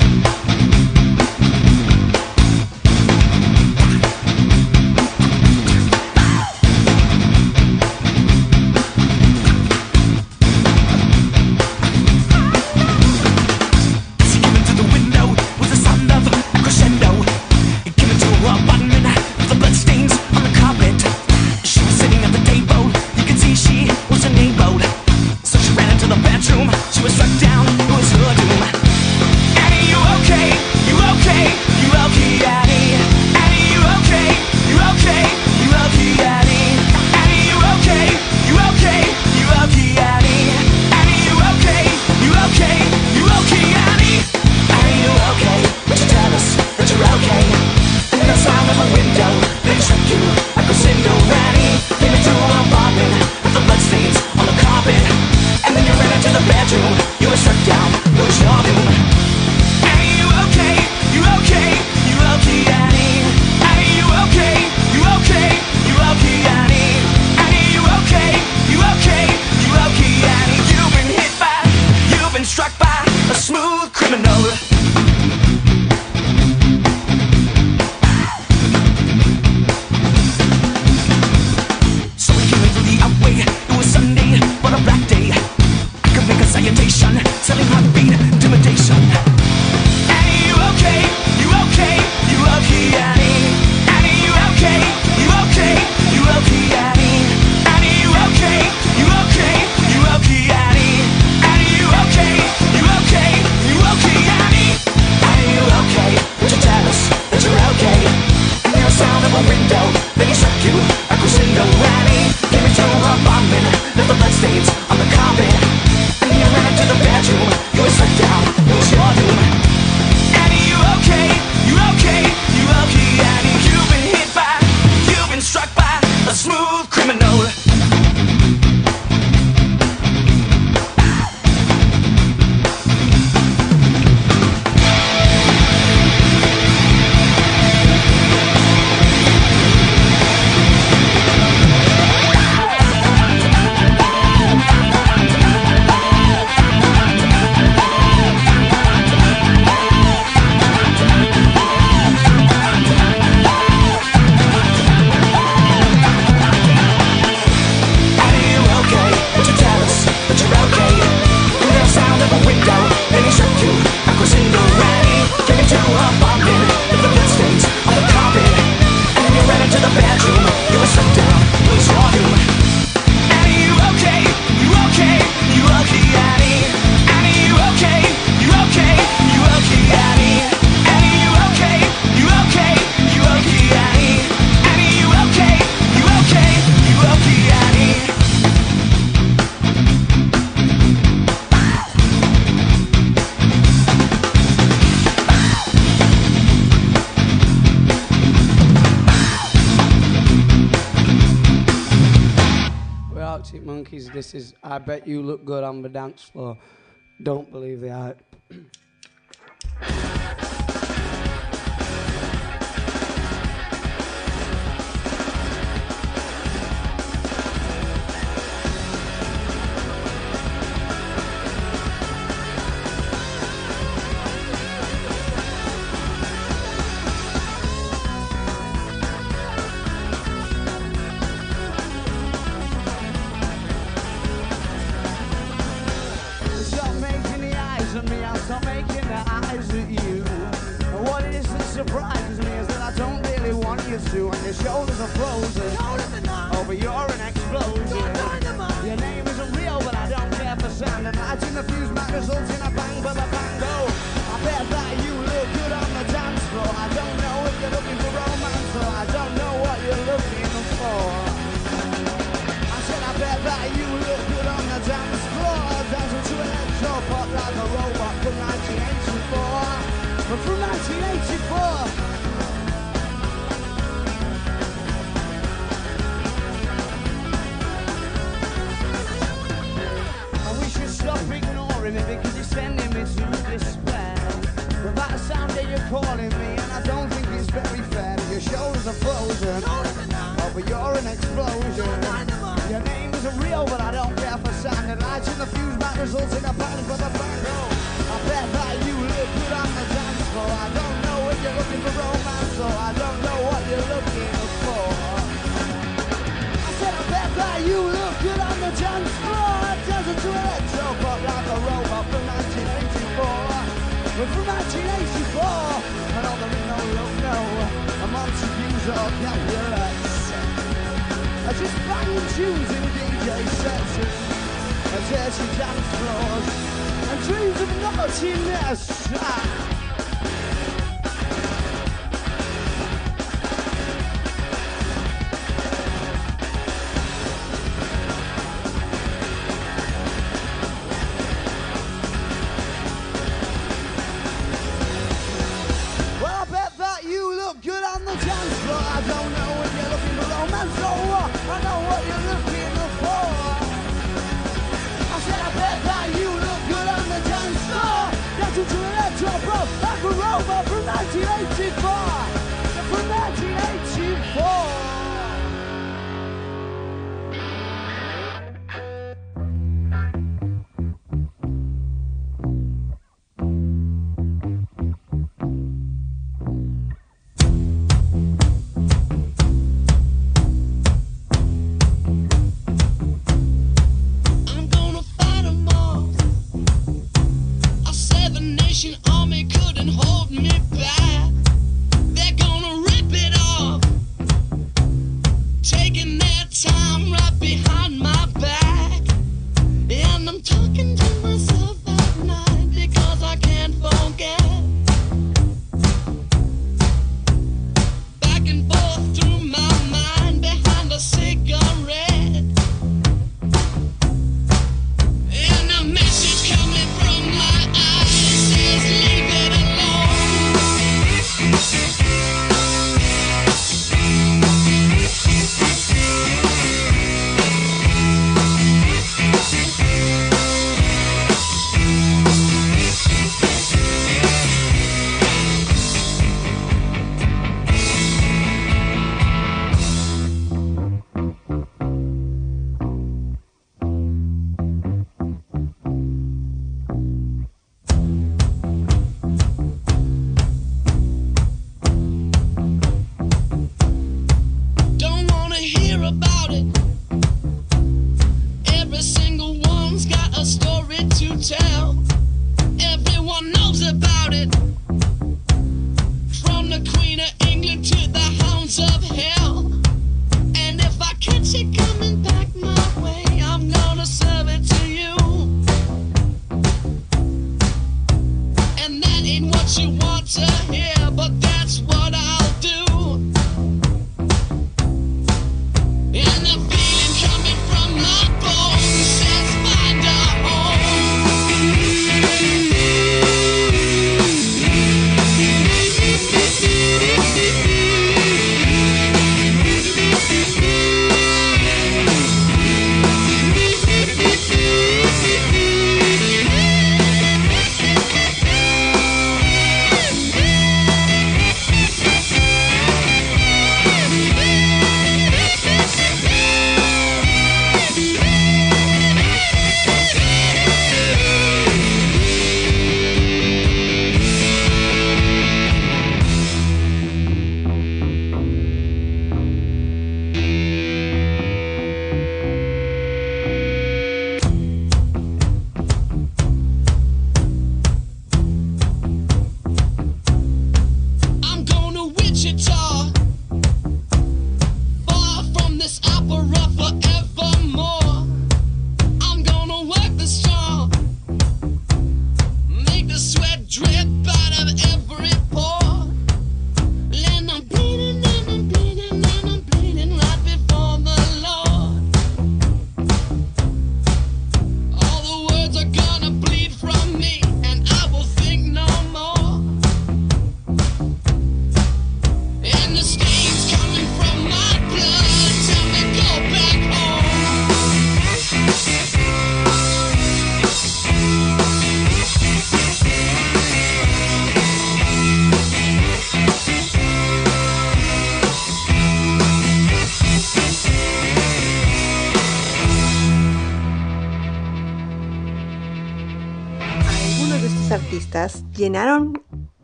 bet you look good on the dance floor. Don't believe the hype.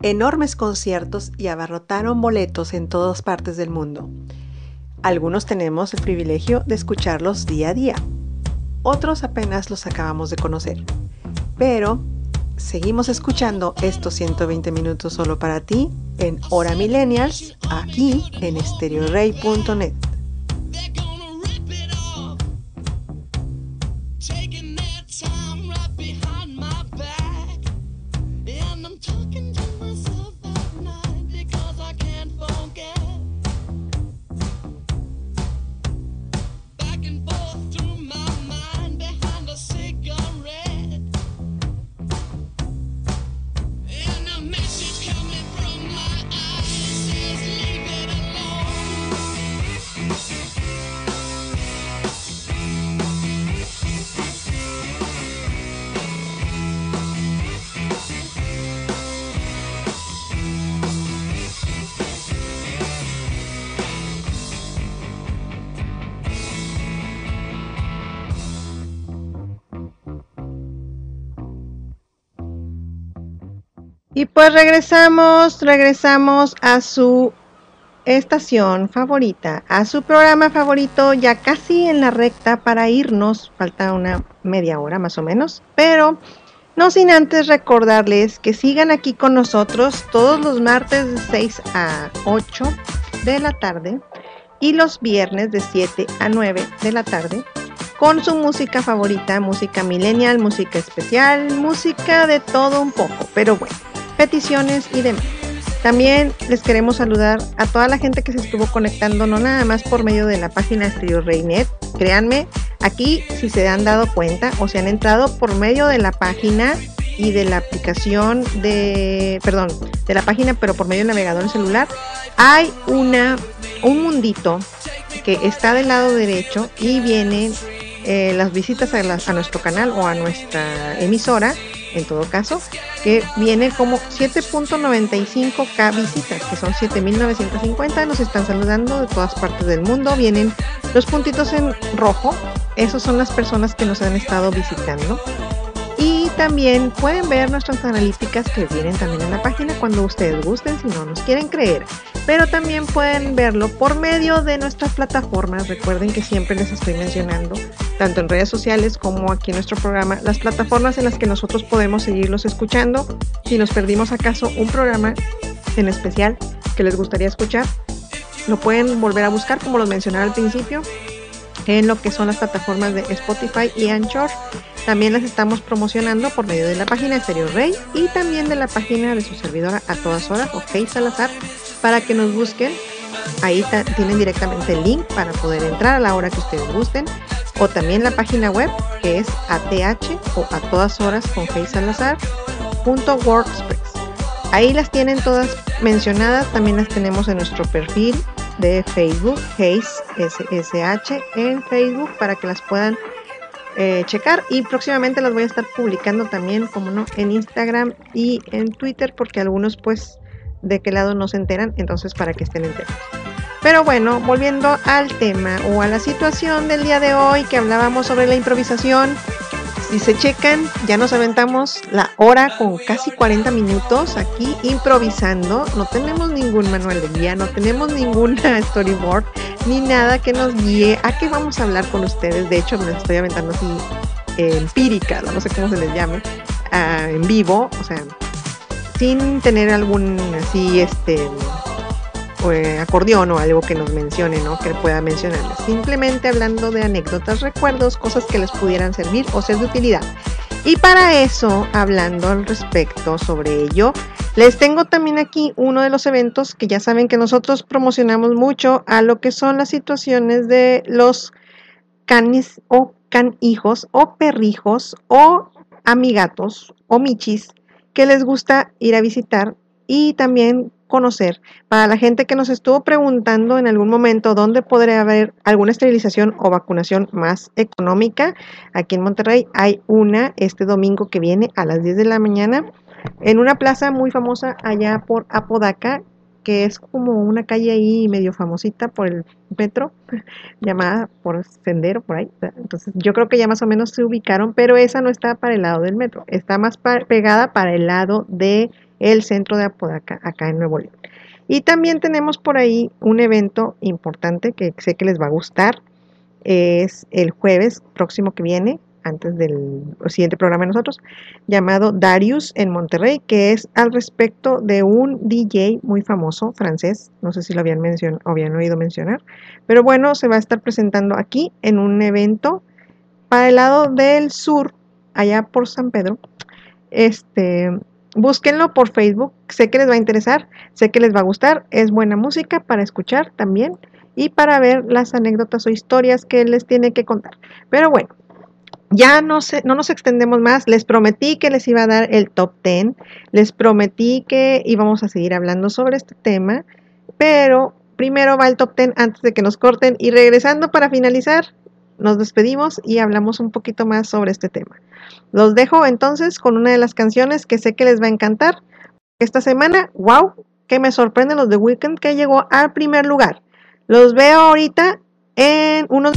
enormes conciertos y abarrotaron boletos en todas partes del mundo. Algunos tenemos el privilegio de escucharlos día a día. Otros apenas los acabamos de conocer. Pero seguimos escuchando estos 120 minutos solo para ti en Hora Millennials aquí en stereorey.net. Y pues regresamos, regresamos a su estación favorita, a su programa favorito, ya casi en la recta para irnos, falta una media hora más o menos, pero no sin antes recordarles que sigan aquí con nosotros todos los martes de 6 a 8 de la tarde y los viernes de 7 a 9 de la tarde con su música favorita, música millennial, música especial, música de todo un poco, pero bueno, peticiones y demás. También les queremos saludar a toda la gente que se estuvo conectando, no nada más por medio de la página Stereo Reynet. Créanme, aquí si se han dado cuenta o se han entrado por medio de la página y de la aplicación de, perdón, de la página, pero por medio del navegador celular, hay una, un mundito que está del lado derecho y vienen eh, las visitas a nuestro canal o a nuestra emisora, en todo caso, que viene como 7.95k visitas, que son 7.950, nos están saludando de todas partes del mundo, vienen los puntitos en rojo, esos son las personas que nos han estado visitando. También pueden ver nuestras analíticas que vienen también en la página cuando ustedes gusten, si no nos quieren creer. Pero también pueden verlo por medio de nuestras plataformas. Recuerden que siempre les estoy mencionando, tanto en redes sociales como aquí en nuestro programa, las plataformas en las que nosotros podemos seguirlos escuchando. Si nos perdimos acaso un programa en especial que les gustaría escuchar, lo pueden volver a buscar como los mencioné al principio en lo que son las plataformas de Spotify y Anchor. También las estamos promocionando por medio de la página de Stereo Rey y también de la página de su servidora a todas horas, OK Salazar, para que nos busquen. Ahí tienen directamente el link para poder entrar a la hora que ustedes gusten. O también la página web que es ATH o a todas horas con. Ahí las tienen todas mencionadas. También las tenemos en nuestro perfil de Facebook, Hayes SSH en Facebook para que las puedan eh, checar y próximamente las voy a estar publicando también, como no, en Instagram y en Twitter porque algunos pues de qué lado no se enteran, entonces para que estén enterados. Pero bueno, volviendo al tema o a la situación del día de hoy que hablábamos sobre la improvisación, si se checan, ya nos aventamos la hora con casi 40 minutos aquí improvisando. No tenemos ningún manual de guía, no tenemos ninguna storyboard, ni nada que nos guíe a qué vamos a hablar con ustedes. De hecho, me estoy aventando así eh, empírica, no sé cómo se les llame, ah, en vivo, o sea, sin tener algún así, este, eh, acordeón o algo que nos mencione, ¿no? Que pueda mencionarles. Simplemente hablando de anécdotas, recuerdos, cosas que les pudieran servir o ser de utilidad. Y para eso, hablando al respecto sobre ello, les tengo también aquí uno de los eventos que ya saben que nosotros promocionamos mucho a lo que son las situaciones de los canis o canhijos o perrijos o amigatos o michis que les gusta ir a visitar y también conocer. Para la gente que nos estuvo preguntando en algún momento dónde podría haber alguna esterilización o vacunación más económica, aquí en Monterrey hay una este domingo que viene a las 10 de la mañana en una plaza muy famosa allá por Apodaca que es como una calle ahí medio famosita por el metro, llamada por Sendero, por ahí. Entonces yo creo que ya más o menos se ubicaron, pero esa no está para el lado del metro, está más pegada para el lado de el centro de Apodaca, acá en Nuevo León. Y también tenemos por ahí un evento importante que sé que les va a gustar. Es el jueves próximo que viene, antes del siguiente programa de nosotros, llamado Darius en Monterrey, que es al respecto de un DJ muy famoso francés. No sé si lo habían, mencion- o habían oído mencionar. Pero bueno, se va a estar presentando aquí en un evento para el lado del sur, allá por San Pedro. Este, búsquenlo por Facebook, sé que les va a interesar, sé que les va a gustar, es buena música para escuchar también y para ver las anécdotas o historias que les tiene que contar. Pero bueno, ya no, se, no nos extendemos más, les prometí que les iba a dar el top 10, les prometí que íbamos a seguir hablando sobre este tema, pero primero va el top 10 antes de que nos corten y regresando para finalizar, nos despedimos y hablamos un poquito más sobre este tema. Los dejo entonces con una de las canciones que sé que les va a encantar. Esta semana, wow, que me sorprenden los de Weekend que llegó al primer lugar. Los veo ahorita en unos...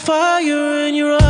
fire in your eyes.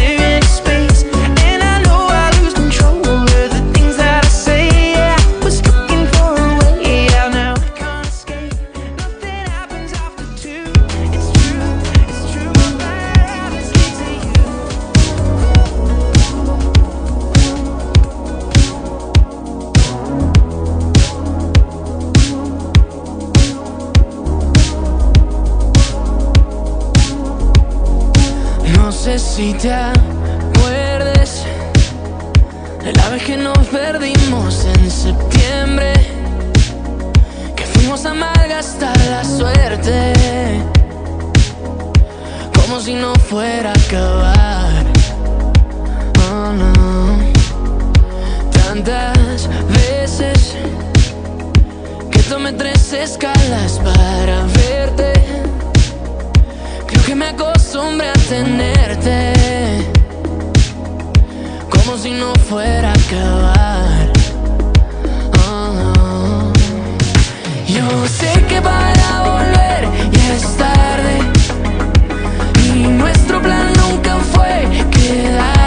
verte como si no fuera a acabar. Oh no, tantas veces que tomé tres escalas para verte. Creo que me acostumbré a tenerte como si no fuera a acabar. Oh no. Yo es tarde y nuestro plan nunca fue quedar.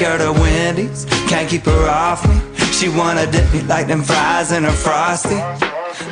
Take her to Wendy's, can't keep her off me. She wanna dip me like them fries in a frosty.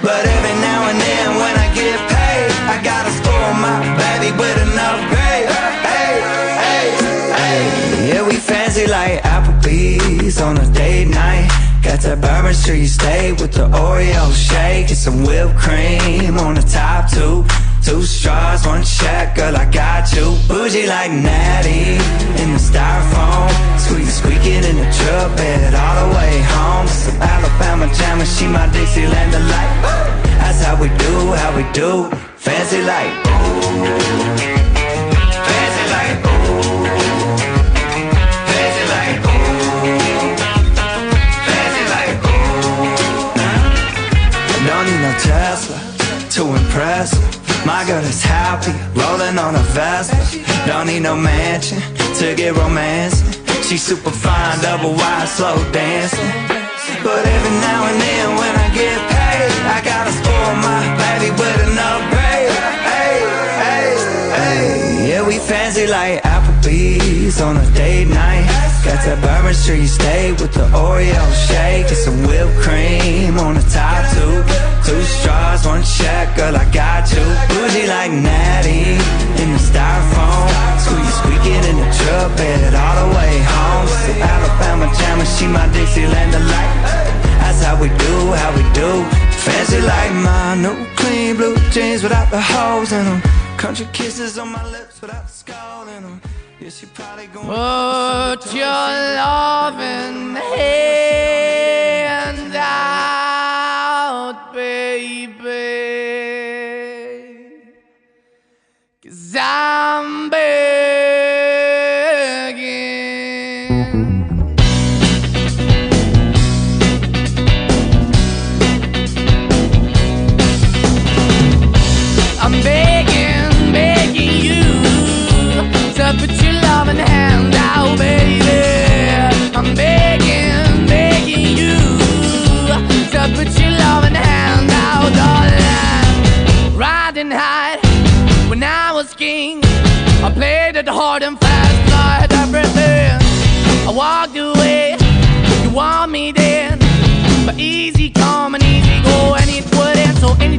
But every now and then when I get paid, I gotta spoil my baby with an pay. Hey, hey, hey. Yeah, we fancy like Applebee's on a date night. Got that Bourbon Street steak with the Oreo shake and some whipped cream on the top two. Two straws, one check, girl, I got you. Bougie like Natty in the styrofoam. Squeak, squeaking in the truck bed all the way home. Some Alabama jam she my Dixieland delight. That's how we do, how we do. Fancy like, fancy like, fancy like, fancy like, need no Tesla to impress. My girl is happy, rolling on a Vespa. Don't need no mansion to get romance. She's super fine, double wide, slow dancing. But every now and then when I get paid, I gotta spoil my baby with an upgrade. Hey, hey, hey. Yeah, we fancy like Applebee's on a date night. Got that Bourbon Street steak with the Oreo shake and some whipped cream on the top two. Two straws, one check, girl, I got you. Bougie like Natty in the styrofoam. Squeak, squeaking in the truck bed all the way home. Some Alabama jam and she my Dixieland delight. That's how we do, how we do. Fancy like my new clean blue jeans without the holes in them. Country kisses on my lips without the skull in them. Yeah, she probably gonna Put your loving hand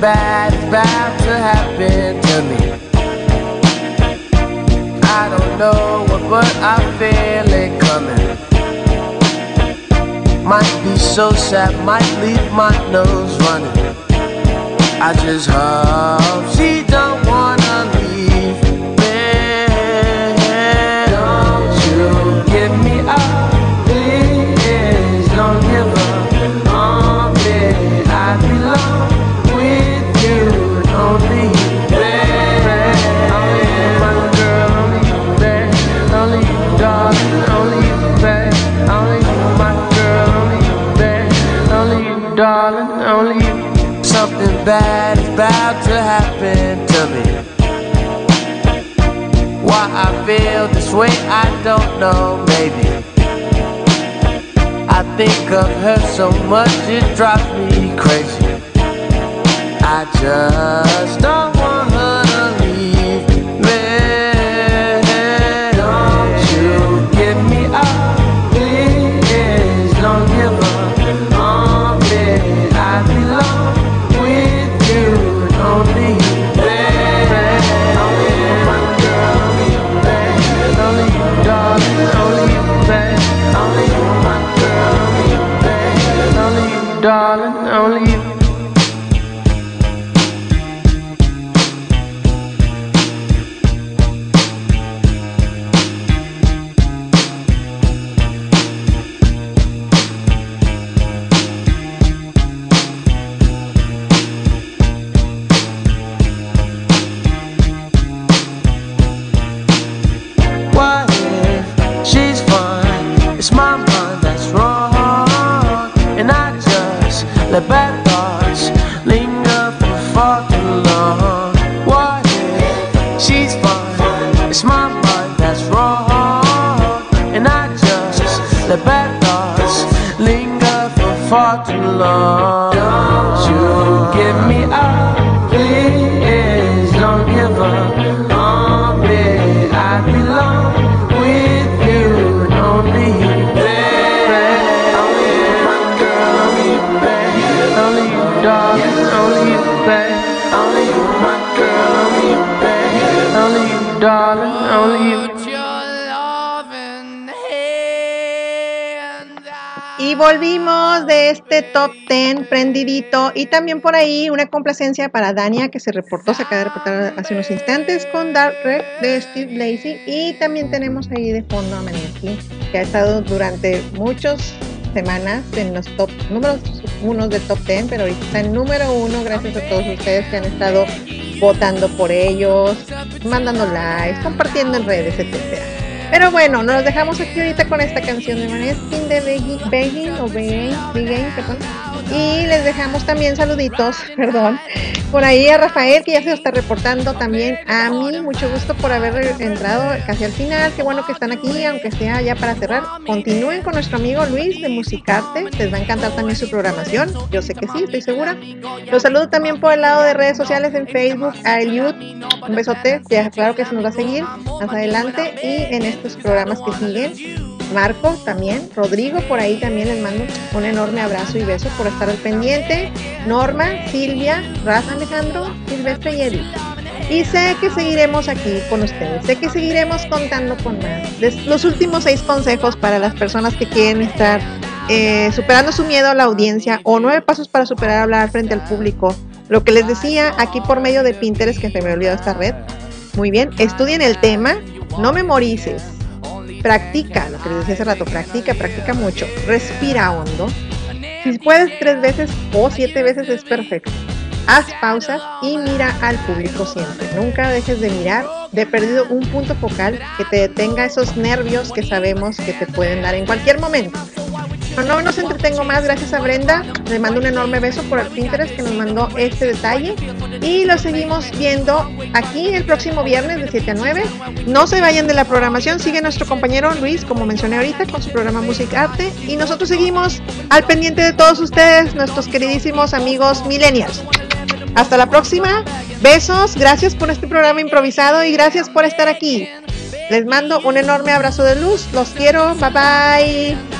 bad about to happen to me. I don't know what, but I feel it coming. Might be so sad, might leave my nose running. I just hope feel this way, I don't know, maybe. I think of her so much, it drives me crazy. I just don't este top 10 prendidito y también por ahí una complacencia para Dania que se reportó, se acaba de reportar hace unos instantes con Dark Red de Steve Lacey y también tenemos ahí de fondo a Maniac que ha estado durante muchas semanas en los top números unos de top 10 pero ahorita está en número uno gracias a todos ustedes que han estado votando por ellos, mandando likes, compartiendo en redes, etcétera. Pero bueno, nos dejamos aquí ahorita con esta canción de Maneskin de Begging o Begging, Begging, perdón. Y les dejamos también saluditos, perdón, por ahí a Rafael que ya se está reportando también a mí, mucho gusto por haber entrado casi al final, qué bueno que están aquí, aunque sea ya para cerrar. Continúen con nuestro amigo Luis de Musicarte, les va a encantar también su programación, yo sé que sí, estoy segura. Los saludo también por el lado de redes sociales en Facebook, a Eliud, un besote, ya claro que se nos va a seguir más adelante y en estos programas que siguen. Marco también, Rodrigo por ahí también les mando un enorme abrazo y beso por estar al pendiente. Norma, Silvia, Rafa Alejandro, Silvestre y Edith. Y sé que seguiremos aquí con ustedes, sé que seguiremos contando con más. Los últimos seis consejos para las personas que quieren estar eh, superando su miedo a la audiencia o nueve pasos para superar hablar frente al público. Lo que les decía aquí por medio de Pinterest, que se me olvidó esta red. Muy bien, estudien el tema, no memorices, practica, lo que les decía hace rato, practica, practica mucho, respira hondo. Si puedes tres veces o siete veces es perfecto. Haz pausas y mira al público siempre. Nunca dejes de mirar, de perdido un punto focal que te detenga esos nervios que sabemos que te pueden dar en cualquier momento. No, no nos entretengo más, gracias a Brenda. Le mando un enorme beso por el Pinterest que nos mandó este detalle. Y lo seguimos viendo aquí el próximo viernes de 7 a 9. No se vayan de la programación, sigue nuestro compañero Luis, como mencioné ahorita, con su programa Music Arte. Y nosotros seguimos al pendiente de todos ustedes, nuestros queridísimos amigos millennials. Hasta la próxima. Besos, gracias por este programa improvisado y gracias por estar aquí. Les mando un enorme abrazo de luz. Los quiero. Bye bye.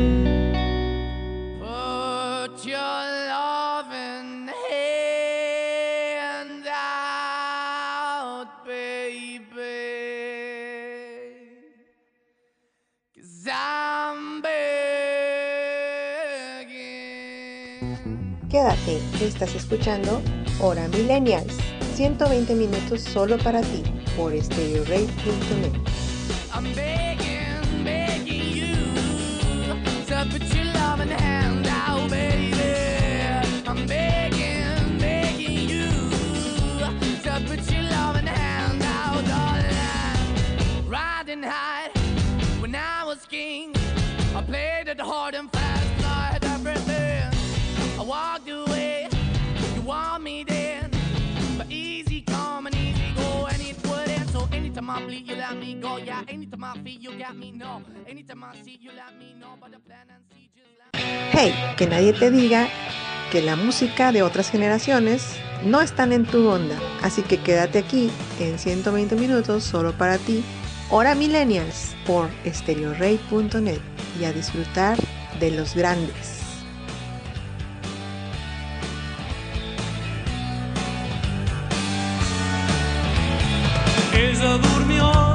estás escuchando Hora Millennials. 120 minutos solo para ti por darling. Riding high when I was king, I played it hard and Hey, que nadie te diga que la música de otras generaciones no están en tu onda, así que quédate aquí en 120 minutos solo para ti, Hora Millennials por stereorate.net y a disfrutar de los grandes. Ella durmió.